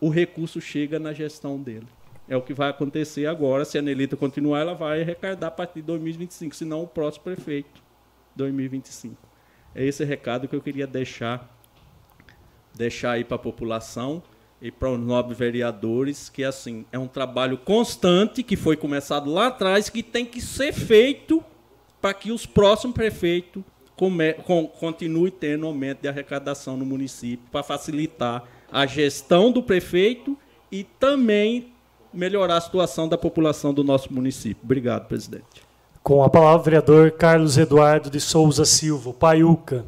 o recurso chega na gestão dele. É o que vai acontecer agora. Se a Nelita continuar, ela vai arrecadar a partir de 2025, senão o próximo prefeito, 2025. É esse recado que eu queria deixar, deixar aí para a população e para os nobres vereadores, que assim, é um trabalho constante que foi começado lá atrás, que tem que ser feito para que os próximos prefeitos continuem tendo aumento de arrecadação no município, para facilitar a gestão do prefeito e também melhorar a situação da população do nosso município. Obrigado, presidente. Com a palavra, o vereador Carlos Eduardo de Souza Silva, Paiuca.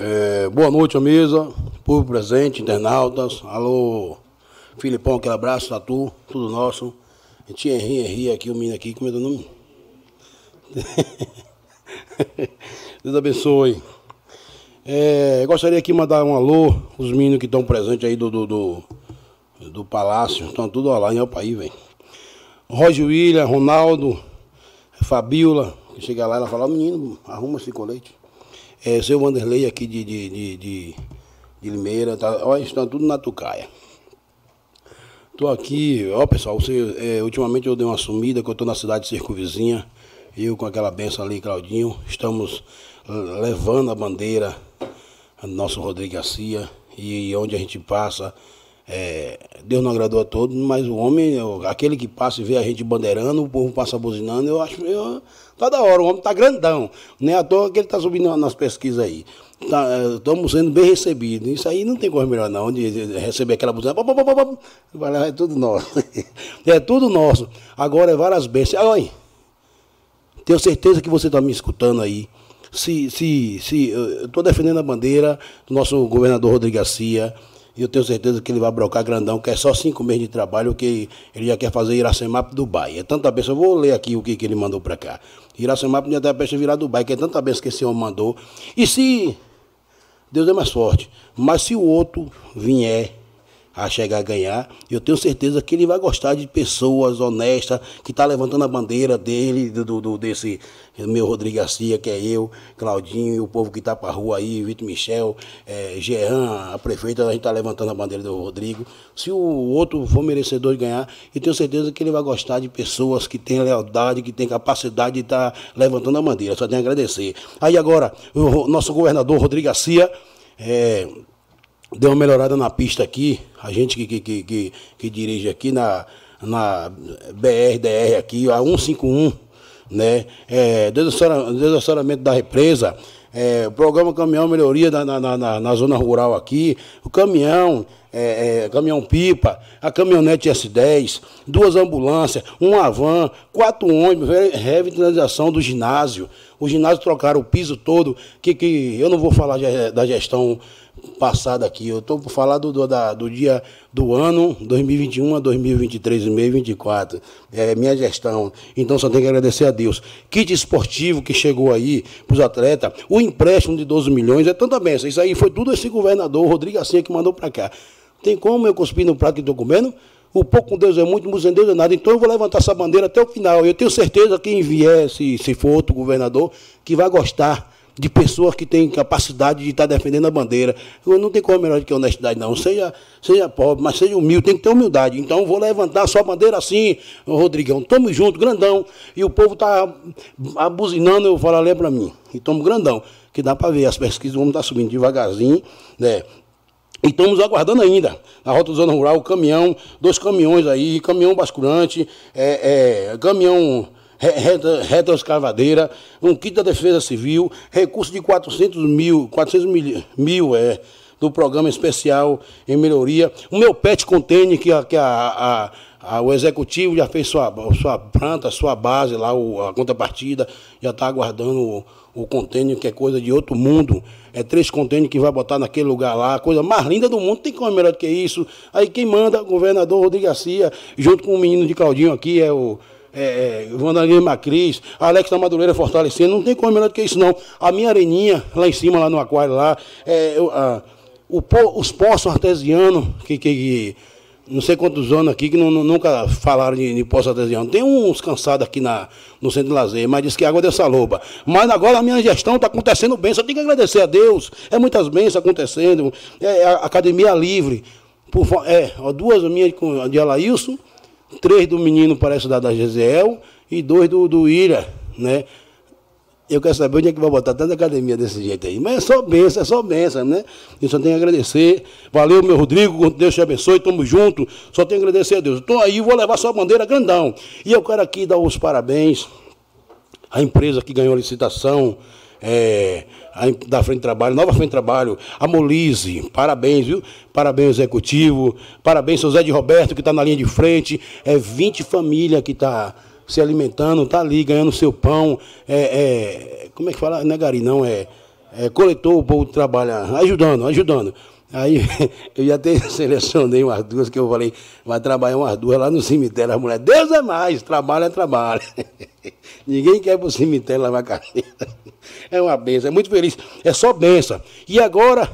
É, boa noite mesa, público presente, internautas. Alô, Filipão, aquele abraço, Tatu, tudo nosso. A gente Henri, aqui, o menino aqui, como é o nome? Deus abençoe. É, gostaria aqui de mandar um alô, os meninos que estão presentes aí do, do, do, do Palácio, estão tudo lá em Alpaí, velho. Roger William, Ronaldo, Fabiola, que chega lá, ela fala, "Ó, menino, arruma esse colete. É, seu Vanderlei aqui de, de, de, de, de Limeira, tá, ó, estão tudo na Tucaia. Tô aqui, ó pessoal, você, é, ultimamente eu dei uma sumida, que eu tô na cidade circunvizinha, eu com aquela benção ali, Claudinho, estamos levando a bandeira nosso Rodrigo Garcia, e onde a gente passa, é, Deus não agradou a todos, mas o homem, eu- aquele que passa e vê a gente bandeirando, o povo passa buzinando, eu acho, eu, tá da hora, o homem tá grandão, não é à toa que ele tá subindo nas pesquisas aí. Estamos sendo bem recebidos. Isso aí não tem coisa melhor não, de, receber aquela buzina. pá. Vai lá, É tudo nosso. *laughs* É tudo nosso. Agora é várias bênçãos. Tenho certeza que você está me escutando aí. Se, se, se, eu estou defendendo a bandeira do nosso governador Rodrigo Garcia. E eu tenho certeza que ele vai brocar grandão, que é só cinco meses de trabalho, que ele já quer fazer Iracemap Dubai. É tanta benção. Eu vou ler aqui o que, que ele mandou para cá. Iracemap já está para virar Dubai, que é tanta benção que esse homem mandou. E se Deus é mais forte. Mas se o outro vier a chegar a ganhar, eu tenho certeza que ele vai gostar de pessoas honestas, que está levantando a bandeira dele, do, do- desse meu Rodrigo Garcia, que é eu, Claudinho, o povo que está para rua aí, Vitor Michel, é, Jean, a prefeita, a gente está levantando a bandeira do Rodrigo. Se o outro for merecedor de ganhar, eu tenho certeza que ele vai gostar de pessoas que têm lealdade, que têm capacidade de estar levantando a bandeira. Só tenho a agradecer. Aí agora, o nosso governador Rodrigo Garcia. É, deu uma melhorada na pista aqui, a gente que, que, que, que, dirige aqui na, na BR-DR aqui, a 151, né? É, desassora- desassoramento da represa, é, programa Caminhão Melhoria na, na, na, na zona rural aqui, o caminhão, é, é, caminhão pipa, a caminhonete S10, duas ambulâncias, um van, quatro ônibus, re- revitalização do ginásio. O ginásio trocaram o piso todo, que, que eu não vou falar da gestão passada aqui, eu estou por falar do, do, da- do dia do ano 2021 a 2023 e meio 24. É minha gestão. Então só tenho que agradecer a Deus. Kit esportivo que chegou aí para os atletas, o empréstimo de 12 milhões, é tanta benção. Isso aí foi tudo esse governador, Rodrigo Garcia, que mandou para cá. Tem como eu cuspir no prato que estou comendo? O pouco com Deus é muito, muito sem Deus é nada. Então eu vou levantar essa bandeira até o final. Eu tenho certeza que quem vier, se, se for outro governador, que vai gostar de pessoas que têm capacidade de estar defendendo a bandeira. Não tem coisa melhor do que honestidade, não. Seja, seja pobre, mas seja humilde, tem que ter humildade. Então vou levantar a sua bandeira assim, Rodrigão. Tamo junto, grandão. E o povo tá abuzinando, eu falo, lê para mim. E tamo grandão. Que dá para ver, as pesquisas vão estar subindo devagarzinho, né? E estamos aguardando ainda, na Rota Zona Rural, o caminhão, dois caminhões aí, caminhão basculante, é, é, caminhão retroescavadeira, um kit da Defesa Civil, recurso de 400 mil, 400 mil, mil é, do programa especial em melhoria, o meu pet container, que, a, que a, a- a- o executivo já fez sua, sua planta, sua base lá, o- a contrapartida, já está aguardando o, o container, que é coisa de outro mundo. É três containers que vai botar naquele lugar lá, a coisa mais linda do mundo, tem como melhor do que isso. Aí quem manda, o governador Rodrigo Garcia, junto com o menino de Claudinho aqui, é o. É, é, Vanderlei Macris, Alex da Madureira fortalecendo, não tem como melhor do que isso, não. A minha areninha, lá em cima, lá no aquário, lá, é, a- o po- os poços artesianos, que, que, que não sei quantos anos aqui que não- nunca falaram de, de poço artesiano. Tem uns cansados aqui na, no centro de lazer, mas diz que água é dessa loba. Mas agora a minha gestão está acontecendo bem, só tem que agradecer a Deus. É muitas bênçãos acontecendo. É, a academia livre. Por, é, duas minhas de Alailson, três do menino, parece da, da Gesiel, e dois do, do Ira, né? Eu quero saber onde é que vai botar tanta academia desse jeito aí. Mas é só benção, é só benção, né? Eu só tenho a agradecer. Valeu, meu Rodrigo, Deus te abençoe, tamo junto. Só tenho a agradecer a Deus. Estou aí, vou levar sua bandeira grandão. E eu quero aqui dar os parabéns à empresa que ganhou a licitação, é, da Frente Trabalho, Nova Frente Trabalho, a Molise, parabéns, viu? Parabéns, executivo, parabéns, seu Zé de Roberto, que está na linha de frente, é 20 famílias que está se alimentando, está ali ganhando seu pão, é, é, como é que fala? Não é gari, não, é, é coletor, o povo trabalha, ajudando, ajudando. Aí *laughs* eu já até *laughs* selecionei umas duas que eu falei, vai trabalhar umas duas lá no cemitério. A mulher, Deus é mais, trabalho é trabalho. *laughs* Ninguém quer ir para o cemitério lavar carteira. É uma benção, é muito feliz. É só benção. E agora,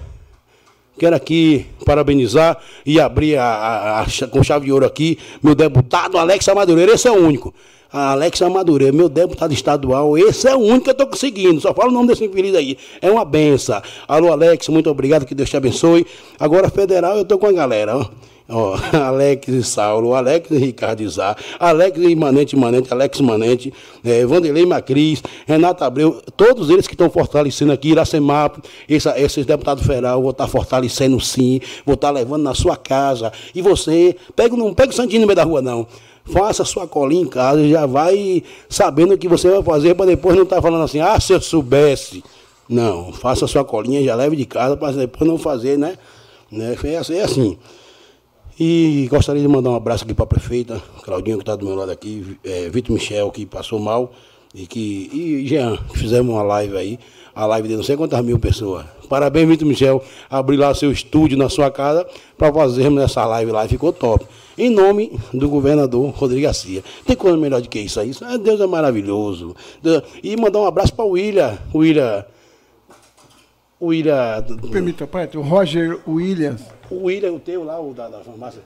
quero aqui parabenizar e abrir a, a, a, com chave de ouro aqui, meu deputado Alex Madureira, esse é o único. Alex Madureira, meu deputado estadual, esse é o único que eu estou conseguindo. Só falo o nome desse infeliz aí. É uma benção. Alô, Alex, muito obrigado, que Deus te abençoe. Agora, federal, eu estou com a galera, ó. Ó, *laughs* Alex e Saulo, Alex e Ricardo Izar, Alex e Manente Manente, Alex Manente, é, Vanderlei Macris, Renato Abreu, todos eles que estão fortalecendo aqui, Iracemap, essa, esses deputados federal, vou estar tá fortalecendo sim, vou estar tá levando na sua casa. E você, pega, não pega o Santinho no meio da rua, não faça sua colinha em casa e já vai sabendo o que você vai fazer para depois não estar tá falando assim, ah, se eu soubesse. Não, faça sua colinha, já leve de casa para depois não fazer, né? né? É assim. É assim. E gostaria de mandar um abraço aqui para a prefeita, Claudinho, que está do meu lado aqui, é, Vitor Michel, que passou mal, e que. E Jean, fizemos uma live aí, a live de não sei quantas mil pessoas. Parabéns, Vitor Michel, abrir lá seu estúdio na sua casa para fazermos essa live lá, ficou top. Em nome do governador Rodrigo Garcia. Tem coisa melhor do que isso aí? Ah, Deus é maravilhoso. E mandar um abraço para o William. William. William. Permita, pai, o Roger Williams. O William, o teu lá, o da, da farmácia.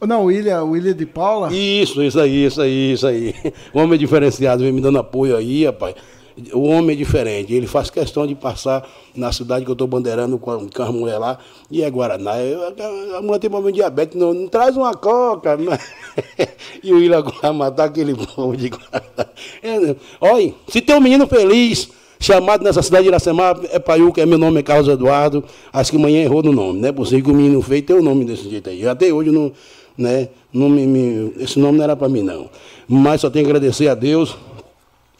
Não, o William, o William de Paula? Isso, isso aí, isso aí, isso aí. O *laughs* homem diferenciado vem me dando apoio aí, rapaz. O homem é diferente, ele faz questão de passar na cidade que eu estou bandeirando com, com as mulheres lá, e é Guaraná. Eu, a, a mulher tem problema de diabetes, não, não traz uma coca. Mas... *laughs* e o William vai matar aquele povo de Guaraná. É, olha, se tem um menino feliz, chamado nessa cidade de Iracemá, é Paiuca, é meu nome é Carlos Eduardo, acho que amanhã errou no nome, não é possível que o menino feio tenha o um nome desse jeito aí. Até hoje não, né, não me, me esse nome não era para mim não. Mas só tenho que agradecer a Deus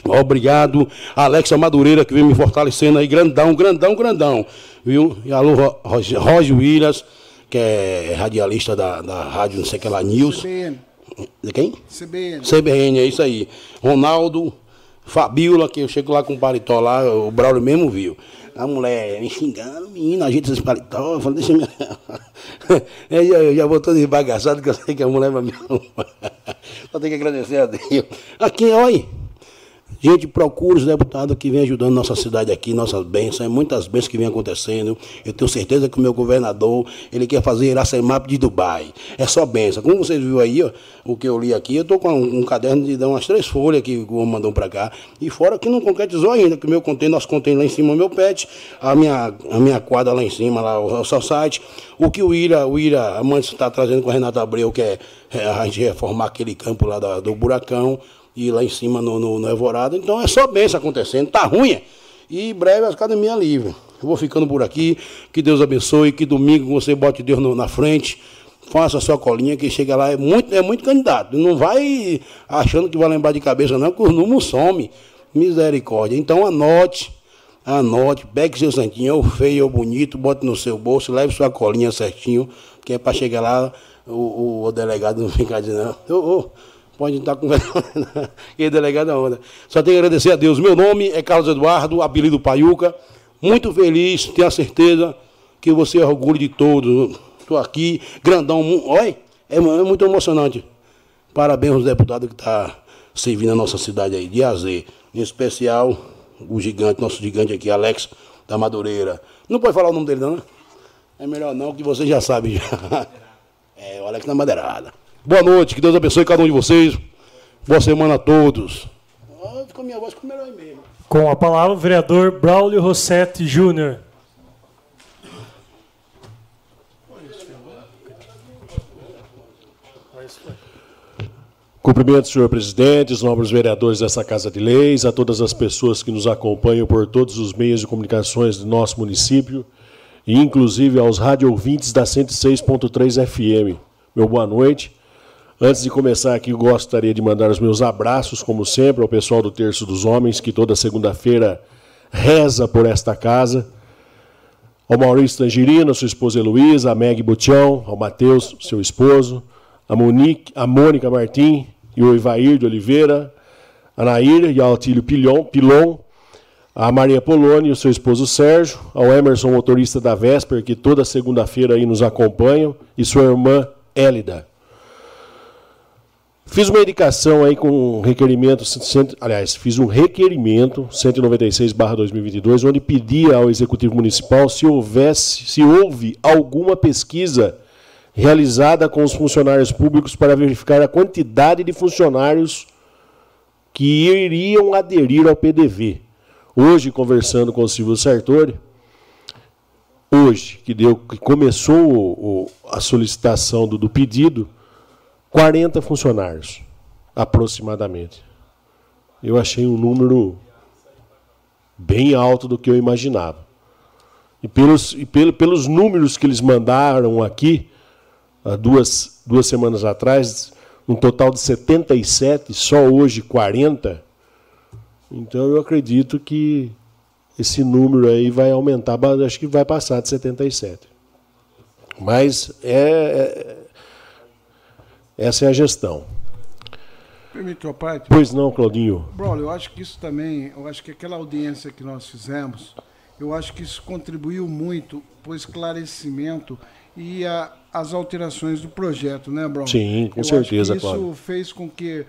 Obrigado, Alexa Madureira, que vem me fortalecendo aí, grandão, grandão, grandão. Viu? E alô, Roger, Roger Williams, que é radialista da, da rádio, não sei que lá, News. CBN. De quem? CBN. CBN, é isso aí. Ronaldo, Fabiola, que eu chego lá com o paletó lá, o Braulio mesmo viu. A mulher me xingando, menino, a gente esses paletó, eu falei, deixa eu... *laughs* eu já, eu já vou todo embagaçado, que eu sei que a mulher vai me arrumar. *laughs* Só tenho que agradecer a Deus. Aqui, olha. Gente, procure os deputados que vêm ajudando nossa cidade aqui, nossas bênçãos, é muitas bênçãos que vêm acontecendo. Eu tenho certeza que o meu governador, ele quer fazer Iracemap de Dubai. É só bênção. Como vocês viram aí, ó, o que eu li aqui, eu estou com um, um, caderno de umas três folhas que o homem mandou para cá. E fora que não concretizou ainda, que o meu contém, nós contém lá em cima o meu pet, a minha, a minha quadra lá em cima, lá o, o seu site. O que o Ira, o Ira Amantes está trazendo com o Renato Abreu, que é, é a gente reformar aquele campo lá do Buracão e lá em cima no, no, no Evorado. Então é só benção acontecendo, tá ruim. É? E breve as academias livres. Eu vou ficando por aqui. Que Deus abençoe. Que domingo você bote Deus no, na frente. Faça a sua colinha, que chega lá, é muito, é muito candidato. Não vai achando que vai lembrar de cabeça, não, que o número some. Misericórdia. Então anote, anote, pegue seu santinho, ou feio ou bonito, bote no seu bolso, leve sua colinha certinho, que é para chegar lá, o, o, o, delegado não ficar dizendo, ô, ô, Pode estar conversando. e delegado da onda. Só tenho que agradecer a Deus. Meu nome é Carlos Eduardo, apelido Paiuca. Muito feliz, tenho a certeza que você é orgulho de todos. Estou aqui, grandão. Olha, é, é, muito emocionante. Parabéns aos deputados que estão tá servindo a nossa cidade aí, de AZ. Em especial, o gigante, nosso gigante aqui, Alex da Madureira. Não pode falar o nome dele, não, né? É melhor não, que você já sabe já. *laughs* É, o Alex da Madeirada. Boa noite, que Deus abençoe cada um de vocês. Boa semana a todos. ficou minha voz com melhor mesmo. Com a palavra, o vereador Braulio Rossetti Júnior. Cumprimento, senhor presidente, os nobres vereadores dessa Casa de Leis, a todas as pessoas que nos acompanham por todos os meios de comunicações do nosso município, e inclusive aos rádio ouvintes da 106.3 FM. Meu boa noite Antes de começar aqui, gostaria de mandar os meus abraços, como sempre, ao pessoal do Terço dos Homens, que toda segunda-feira reza por esta casa. Ao Maurício Tangerino, sua esposa Heloísa, a Meg Butião, ao Matheus, seu esposo, a Monique, a Mônica Martim e o Ivair de Oliveira, a Nair e ao Atílio Pilon, Pilon a Maria Poloni e o seu esposo Sérgio, ao Emerson, motorista da Vesper, que toda segunda-feira aí nos acompanham, e sua irmã Élida. Fiz uma indicação aí com um requerimento, aliás, fiz um requerimento 196/2022, onde pedia ao executivo municipal se houvesse, se houve alguma pesquisa realizada com os funcionários públicos para verificar a quantidade de funcionários que iriam aderir ao PDV. Hoje, conversando com o Silvio Sartori, hoje que deu, que começou o, a solicitação do, do pedido, 40 funcionários, aproximadamente. Eu achei um número bem alto do que eu imaginava. E pelos, e pelo, pelos números que eles mandaram aqui, há duas, duas semanas atrás, um total de 77, só hoje 40. Então eu acredito que esse número aí vai aumentar, acho que vai passar de 77. Mas é, é essa é a gestão. Permite a parte? Pois não, Claudinho. Braulio, eu acho que isso também, eu acho que aquela audiência que nós fizemos, eu acho que isso contribuiu muito para o esclarecimento e a, as alterações do projeto, né, Braulio? Sim, com eu certeza, acho Isso fez com que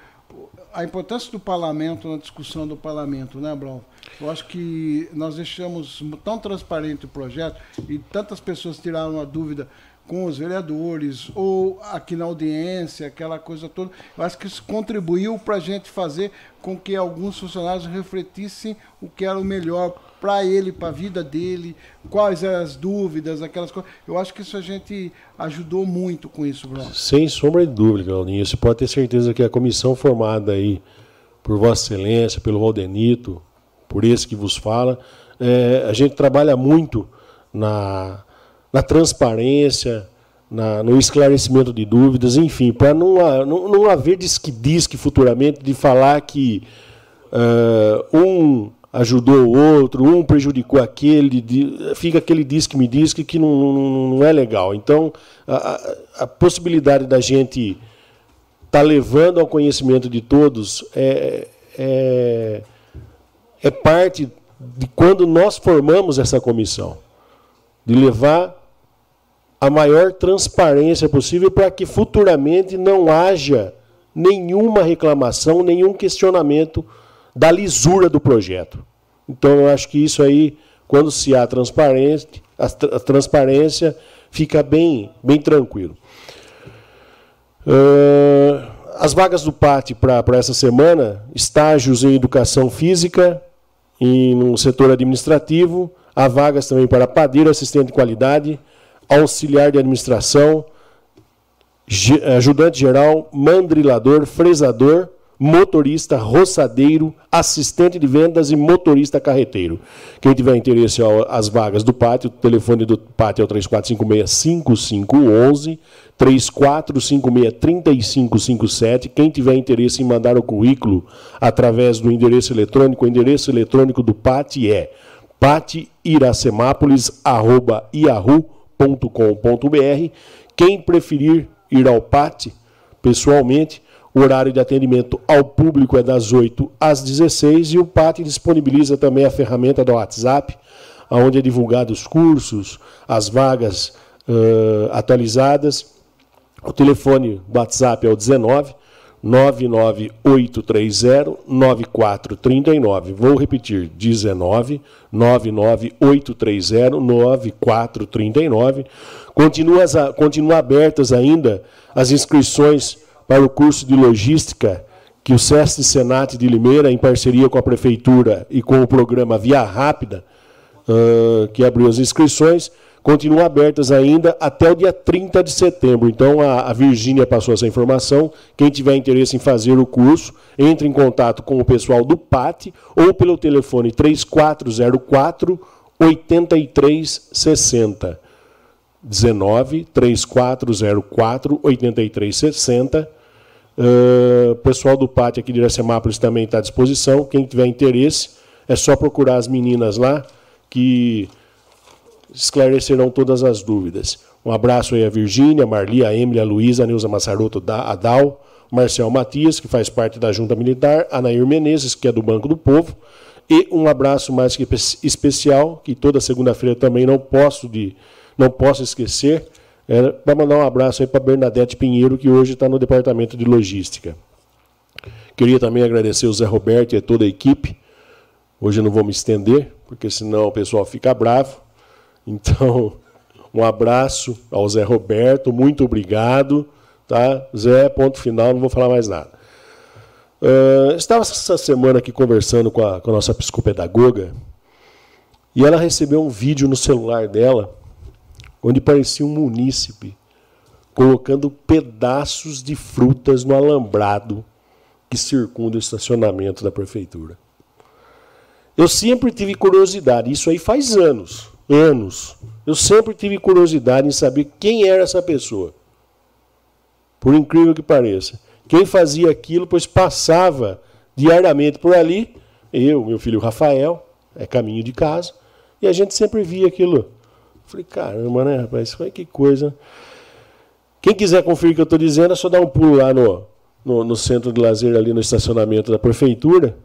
a importância do parlamento na discussão do parlamento, né, Braulio? Eu acho que nós deixamos tão transparente o projeto e tantas pessoas tiraram a dúvida com os vereadores ou aqui na audiência, aquela coisa toda. Eu acho que isso contribuiu para a gente fazer com que alguns funcionários refletissem o que era o melhor para ele, para a vida dele, quais eram as dúvidas, aquelas coisas. Eu acho que isso a gente ajudou muito com isso, Bruno. Sem sombra de dúvida, Claudinho. Você pode ter certeza que a comissão formada aí por Vossa Excelência, pelo Valdenito, por esse que vos fala, é, a gente trabalha muito na na transparência, na, no esclarecimento de dúvidas, enfim, para não, não, não haver disque-disque futuramente de falar que uh, um ajudou o outro, um prejudicou aquele, de, fica aquele disque-me disque que não, não, não, é legal. Então, a, a possibilidade da gente estar tá levando ao conhecimento de todos é, é, é parte de quando nós formamos essa comissão, de levar a maior transparência possível para que futuramente não haja nenhuma reclamação, nenhum questionamento da lisura do projeto. Então, eu acho que isso aí, quando se há transparência, a, transparência fica bem, bem tranquilo. Uh, as vagas do PAT para essa semana, estágios em educação física e no setor administrativo, há vagas também para padeiro, assistente de qualidade, auxiliar de administração, ajudante geral, mandrilador, fresador, motorista, roçadeiro, assistente de vendas e motorista carreteiro. Quem tiver interesse às vagas do pátio, o telefone do pátio é o 3456-5511, 3456-3557. Quem tiver interesse em mandar o currículo através do endereço eletrônico, o endereço eletrônico do pátio é patiiracemápolis.yahoo.com www.pat.com.br. Quem preferir ir ao PAT pessoalmente, o horário de atendimento ao público é das 8 às 16 e o PAT disponibiliza também a ferramenta do WhatsApp, onde é divulgado os cursos, as vagas uh, atualizadas. O telefone do WhatsApp é o 19 99830-9439. Vou repetir, 19 99830-9439. Continua, continua abertas ainda as inscrições para o curso de logística que o SESC Senat de Limeira, em parceria com a Prefeitura e com o programa Via Rápida, uh, que abriu as inscrições, continuam abertas ainda até o dia 30 de setembro. Então, a, a Virgínia passou essa informação. Quem tiver interesse em fazer o curso, entre em contato com o pessoal do PAT ou pelo telefone 3404 8360. 19 3404 8360. Uh, pessoal do PAT aqui de Iracemápolis também está à disposição. Quem tiver interesse, é só procurar as meninas lá que esclarecerão todas as dúvidas. Um abraço aí a Virgínia, a Marli, a Emily, a Luísa, a Neuza Massaroto, a Dal, Marcel Matias, que faz parte da Junta Militar, a Nair Menezes, que é do Banco do Povo, E um abraço mais que especial, que toda segunda-feira também não posso de não posso esquecer, é, para mandar um abraço aí para Bernadette Pinheiro, que hoje está no departamento de logística. Queria também agradecer o Zé Roberto e toda a equipe. Hoje eu não vou me estender, porque senão o pessoal fica bravo. Então, um abraço ao Zé Roberto, muito obrigado. Tá? Zé, ponto final, não vou falar mais nada. Uh, estava essa semana aqui conversando com a, com a nossa psicopedagoga e ela recebeu um vídeo no celular dela onde parecia um munícipe colocando pedaços de frutas no alambrado que circunda o estacionamento da prefeitura. Eu sempre tive curiosidade, isso aí faz anos, anos. Eu sempre tive curiosidade em saber quem era essa pessoa. Por incrível que pareça. Quem fazia aquilo, pois passava diariamente por ali, eu, meu filho Rafael, é caminho de casa, e a gente sempre via aquilo. Falei, caramba, né, rapaz? Que coisa. Quem quiser conferir o que eu estou dizendo, é só dar um pulo lá no, no, no, centro de lazer, ali no estacionamento da prefeitura.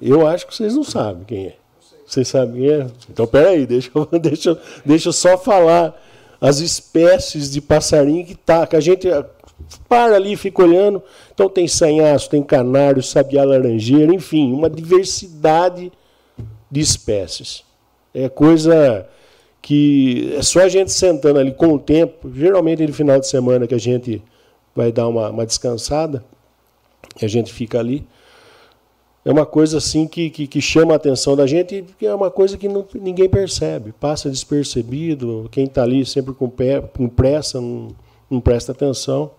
Eu acho que vocês não sabem quem é. Vocês sabem quem é? Então, peraí, deixa *laughs* deixa, deixa eu só falar as espécies de passarinho que tá, que a gente para ali fica olhando. Então tem sanhaço, tem canário, sabiá laranjeira, enfim, uma diversidade de espécies. É coisa que é só a gente sentando ali com o tempo, geralmente no final de semana que a gente vai dar uma, uma descansada, a gente fica ali. É uma coisa assim que, que, que chama a atenção da gente e é uma coisa que não, ninguém percebe, passa despercebido. Quem está ali sempre com, pé, com pressa não, não presta atenção.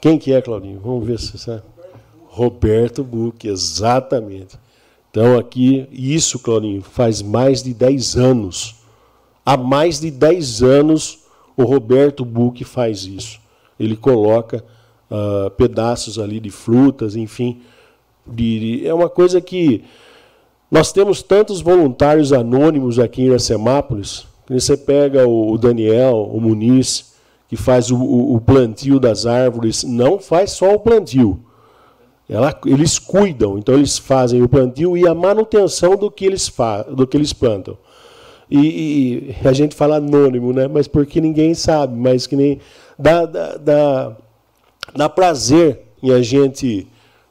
Quem que é, Claudinho? Vamos ver se sabe. Roberto Buch, exatamente. Então aqui, isso, Claudinho, faz mais de 10 anos Há mais de 10 anos o Roberto Buch faz isso. Ele coloca uh, pedaços ali de frutas, enfim. De, é uma coisa que nós temos tantos voluntários anônimos aqui em Iracemápolis. Você pega o, Daniel, o Muniz, que faz o, o, o, plantio das árvores, não faz só o plantio. Ela, eles cuidam, então eles fazem o plantio e a manutenção do que eles, fa, do que eles plantam. E, e, a gente fala anônimo, né? Mas porque ninguém sabe, mas que nem dá, dá, dá, dá prazer em a gente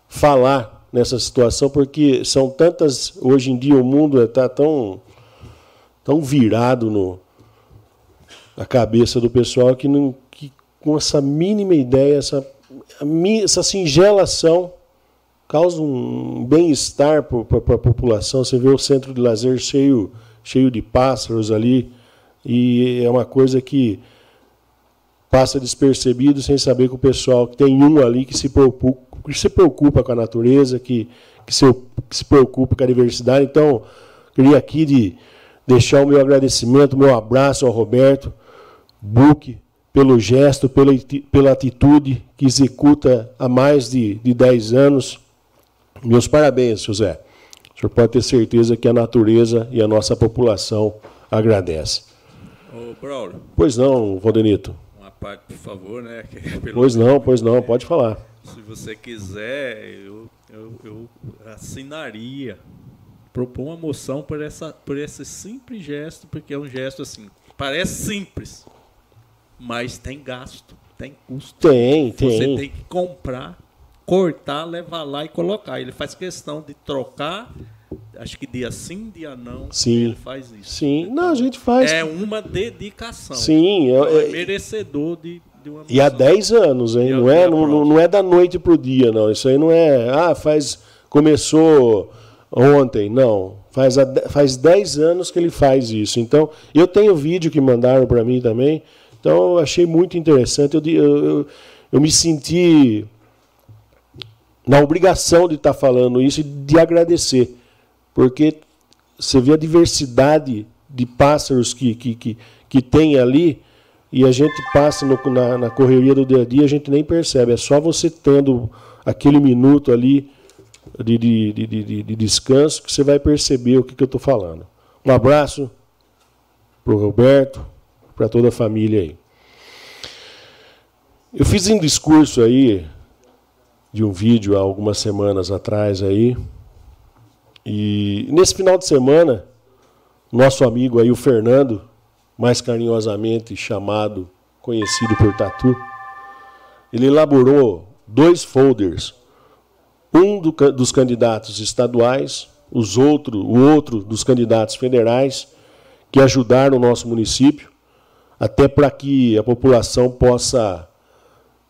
falar nessa situação, porque são tantas. Hoje em dia o mundo está tão, tão virado no, na cabeça do pessoal que, não, que com essa mínima ideia, essa, essa singelação causa um bem-estar para a população. Você vê o centro de lazer cheio cheio de pássaros ali, e é uma coisa que passa despercebido sem saber que o pessoal que tem um ali que se preocupa, que se preocupa com a natureza, que, que, se, que se preocupa com a diversidade. Então, queria aqui de deixar o meu agradecimento, o meu abraço ao Roberto Buque pelo gesto, pela, pela atitude que executa há mais de, de 10 anos. Meus parabéns, José. O senhor pode ter certeza que a natureza e a nossa população agradece. Ô, Braulio. Pois não, Valdenito. Uma parte, por favor, né? *laughs* pois não, pois não, pode falar. Se você quiser, eu, eu, eu assinaria, propor uma moção por, essa, por esse simples gesto, porque é um gesto assim, parece simples, mas tem gasto, tem custo. Tem, tem. Você tem que comprar cortar, levar lá e colocar. Ele faz questão de trocar, acho que dia sim, dia não. Sim. Ele faz isso. Sim, não, a gente faz. É uma dedicação. Sim, é, é, é merecedor de. E há 10 anos, hein? Não é, não, não é da noite para o dia, não. Isso aí não é. Ah, faz. Começou ontem. Não. Faz, faz 10 anos que ele faz isso. Então, eu tenho vídeo que mandaram para mim também. Então, eu achei muito interessante. Eu, eu, eu, eu me senti na obrigação de estar tá falando isso e de agradecer, porque você vê a diversidade de pássaros que, que, que, que tem ali e a gente passa no, na, na correria do dia a dia, a gente nem percebe. É só você tendo aquele minuto ali de, de, de, de, de descanso que você vai perceber o que, que eu estou falando. Um abraço para o Roberto, para toda a família aí. Eu fiz um discurso aí de um vídeo há algumas semanas atrás aí. E nesse final de semana, nosso amigo aí, o Fernando, mais carinhosamente chamado, conhecido por Tatu, ele elaborou dois folders. Um do, dos candidatos estaduais, os outro, o outro dos candidatos federais, que ajudaram o nosso município, até para que a população possa,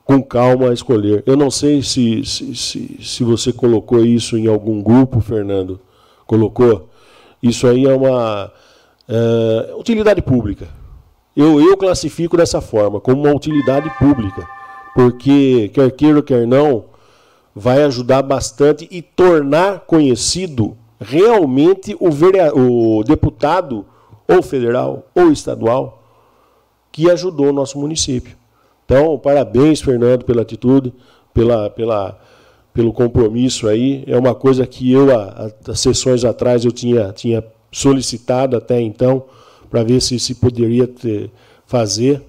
com calma, escolher. Eu não sei se, se, se, se você colocou isso em algum grupo, Fernando. Colocou? Isso aí é uma é, utilidade pública. Eu, eu classifico dessa forma, como uma utilidade pública, porque, quer queira quer não, vai ajudar bastante e tornar conhecido realmente o, o deputado, ou federal, ou estadual, que ajudou o nosso município. Então, parabéns, Fernando, pela atitude, pela, pela, pelo compromisso aí. É uma coisa que eu, as sessões atrás, eu tinha, tinha solicitado até então, para ver se se poderia ter, fazer.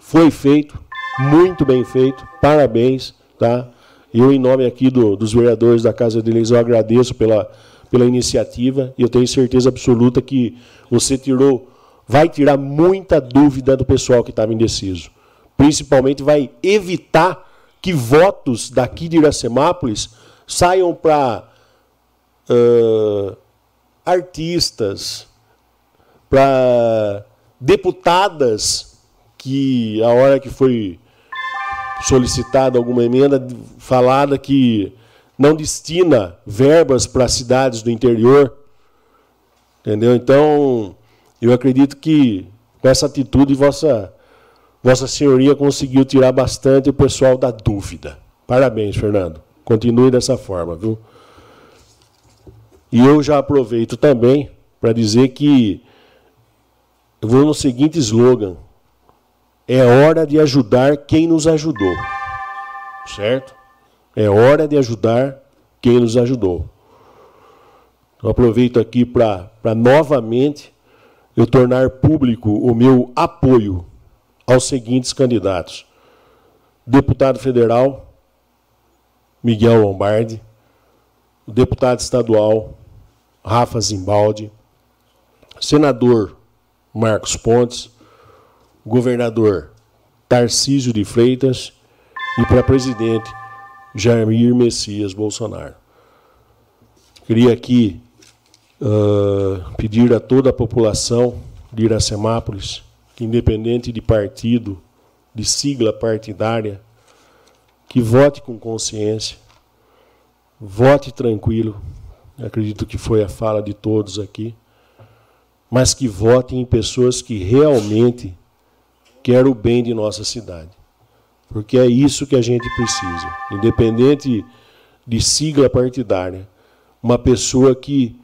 Foi feito, muito bem feito, parabéns. Tá? Eu, em nome aqui do, dos vereadores da Casa de Leis, eu agradeço pela, pela iniciativa e eu tenho certeza absoluta que você tirou, vai tirar muita dúvida do pessoal que estava indeciso. Principalmente vai evitar que votos daqui de Iracemápolis saiam para uh, artistas, para deputadas que a hora que foi solicitada alguma emenda falada que não destina verbas para cidades do interior. Entendeu? Então, eu acredito que com essa atitude vossa vossa senhoria conseguiu tirar bastante o pessoal da dúvida. Parabéns, Fernando. Continue dessa forma, viu? E eu já aproveito também para dizer que eu vou no seguinte slogan: é hora de ajudar quem nos ajudou. Certo? É hora de ajudar quem nos ajudou. Então, aproveito aqui para novamente eu tornar público o meu apoio aos seguintes candidatos: deputado federal Miguel Lombardi, deputado estadual Rafa Zimbaldi, senador Marcos Pontes, governador Tarcísio de Freitas e para presidente Jair Messias Bolsonaro. Queria aqui uh, pedir a toda a população de Iracemápolis, que independente de partido, de sigla partidária, que vote com consciência, vote tranquilo. Acredito que foi a fala de todos aqui mas que votem em pessoas que realmente querem o bem de nossa cidade. Porque é isso que a gente precisa. Independente de sigla partidária, uma pessoa que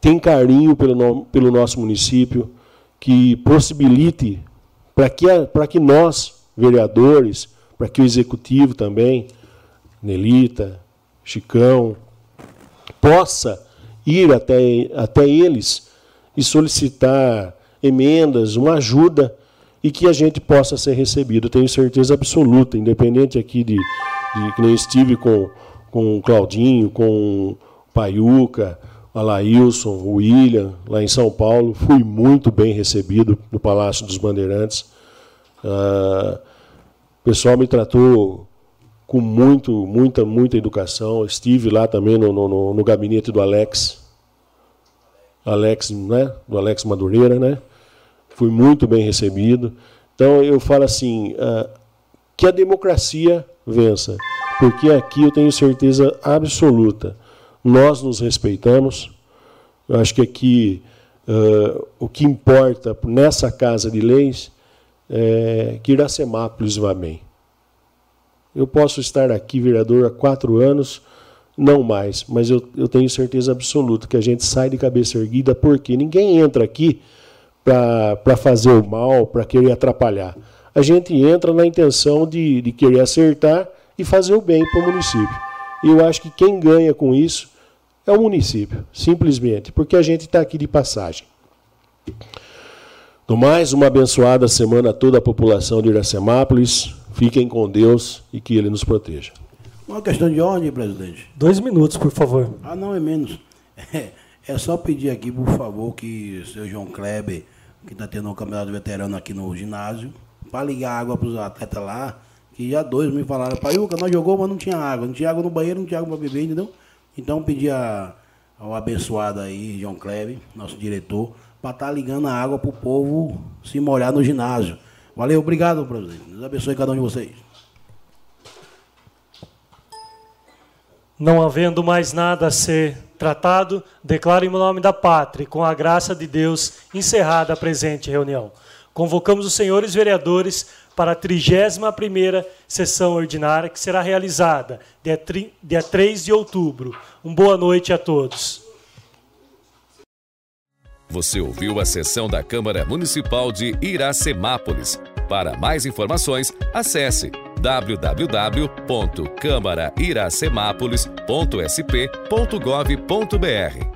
tem carinho pelo, pelo nosso município, que possibilite para que, que nós, vereadores, para que o executivo também, Nelita, Chicão, possa ir até, até eles e solicitar emendas, uma ajuda e que a gente possa ser recebido. tenho certeza absoluta, independente aqui de, de que nem estive com, com o Claudinho, com o Paiuca, a o William, lá em São Paulo, fui muito bem recebido no Palácio dos Bandeirantes. Ah, o pessoal me tratou com muito, muita, muita educação. Estive lá também no, no, no gabinete do Alex, Alex, né, do Alex Madureira, né? Fui muito bem recebido. Então eu falo assim, uh, que a democracia vença, porque aqui eu tenho certeza absoluta, nós nos respeitamos. Eu acho que aqui uh, o que importa nessa casa de leis é que Iracemápolis vá bem. Eu posso estar aqui, vereador, há quatro anos, não mais, mas eu, eu tenho certeza absoluta que a gente sai de cabeça erguida porque ninguém entra aqui para fazer o mal, para querer atrapalhar. A gente entra na intenção de, de querer acertar e fazer o bem para o município. E eu acho que quem ganha com isso é o município, simplesmente, porque a gente está aqui de passagem. No mais, uma abençoada semana a toda a população de Iracemápolis. Fiquem com Deus e que Ele nos proteja. Uma questão de ordem, presidente. Dois minutos, por favor. Ah, não, é menos. *laughs* É só pedir aqui, por favor, que o seu João Kleber, que está tendo um campeonato veterano aqui no ginásio, para ligar água para os atletas lá, que já dois me falaram, Paiuca, nós jogou, mas não tinha água. Não tinha água no banheiro, não tinha água para beber, entendeu? Então pedir a, ao abençoado aí, João Kleber, nosso diretor, para estar tá ligando a água para o povo se molhar no ginásio. Valeu, obrigado, presidente. Deus abençoe cada um de vocês. Não havendo mais nada a ser tratado, declaro em nome da pátria, com a graça de Deus, encerrada a presente reunião. Convocamos os senhores vereadores para a 31ª sessão ordinária, que será realizada dia, dia 3 de outubro. Uma boa noite a todos. Você ouviu a sessão da Câmara Municipal de Iracemápolis. Para mais informações, acesse www.câmarairacemápolis.sp.gov.br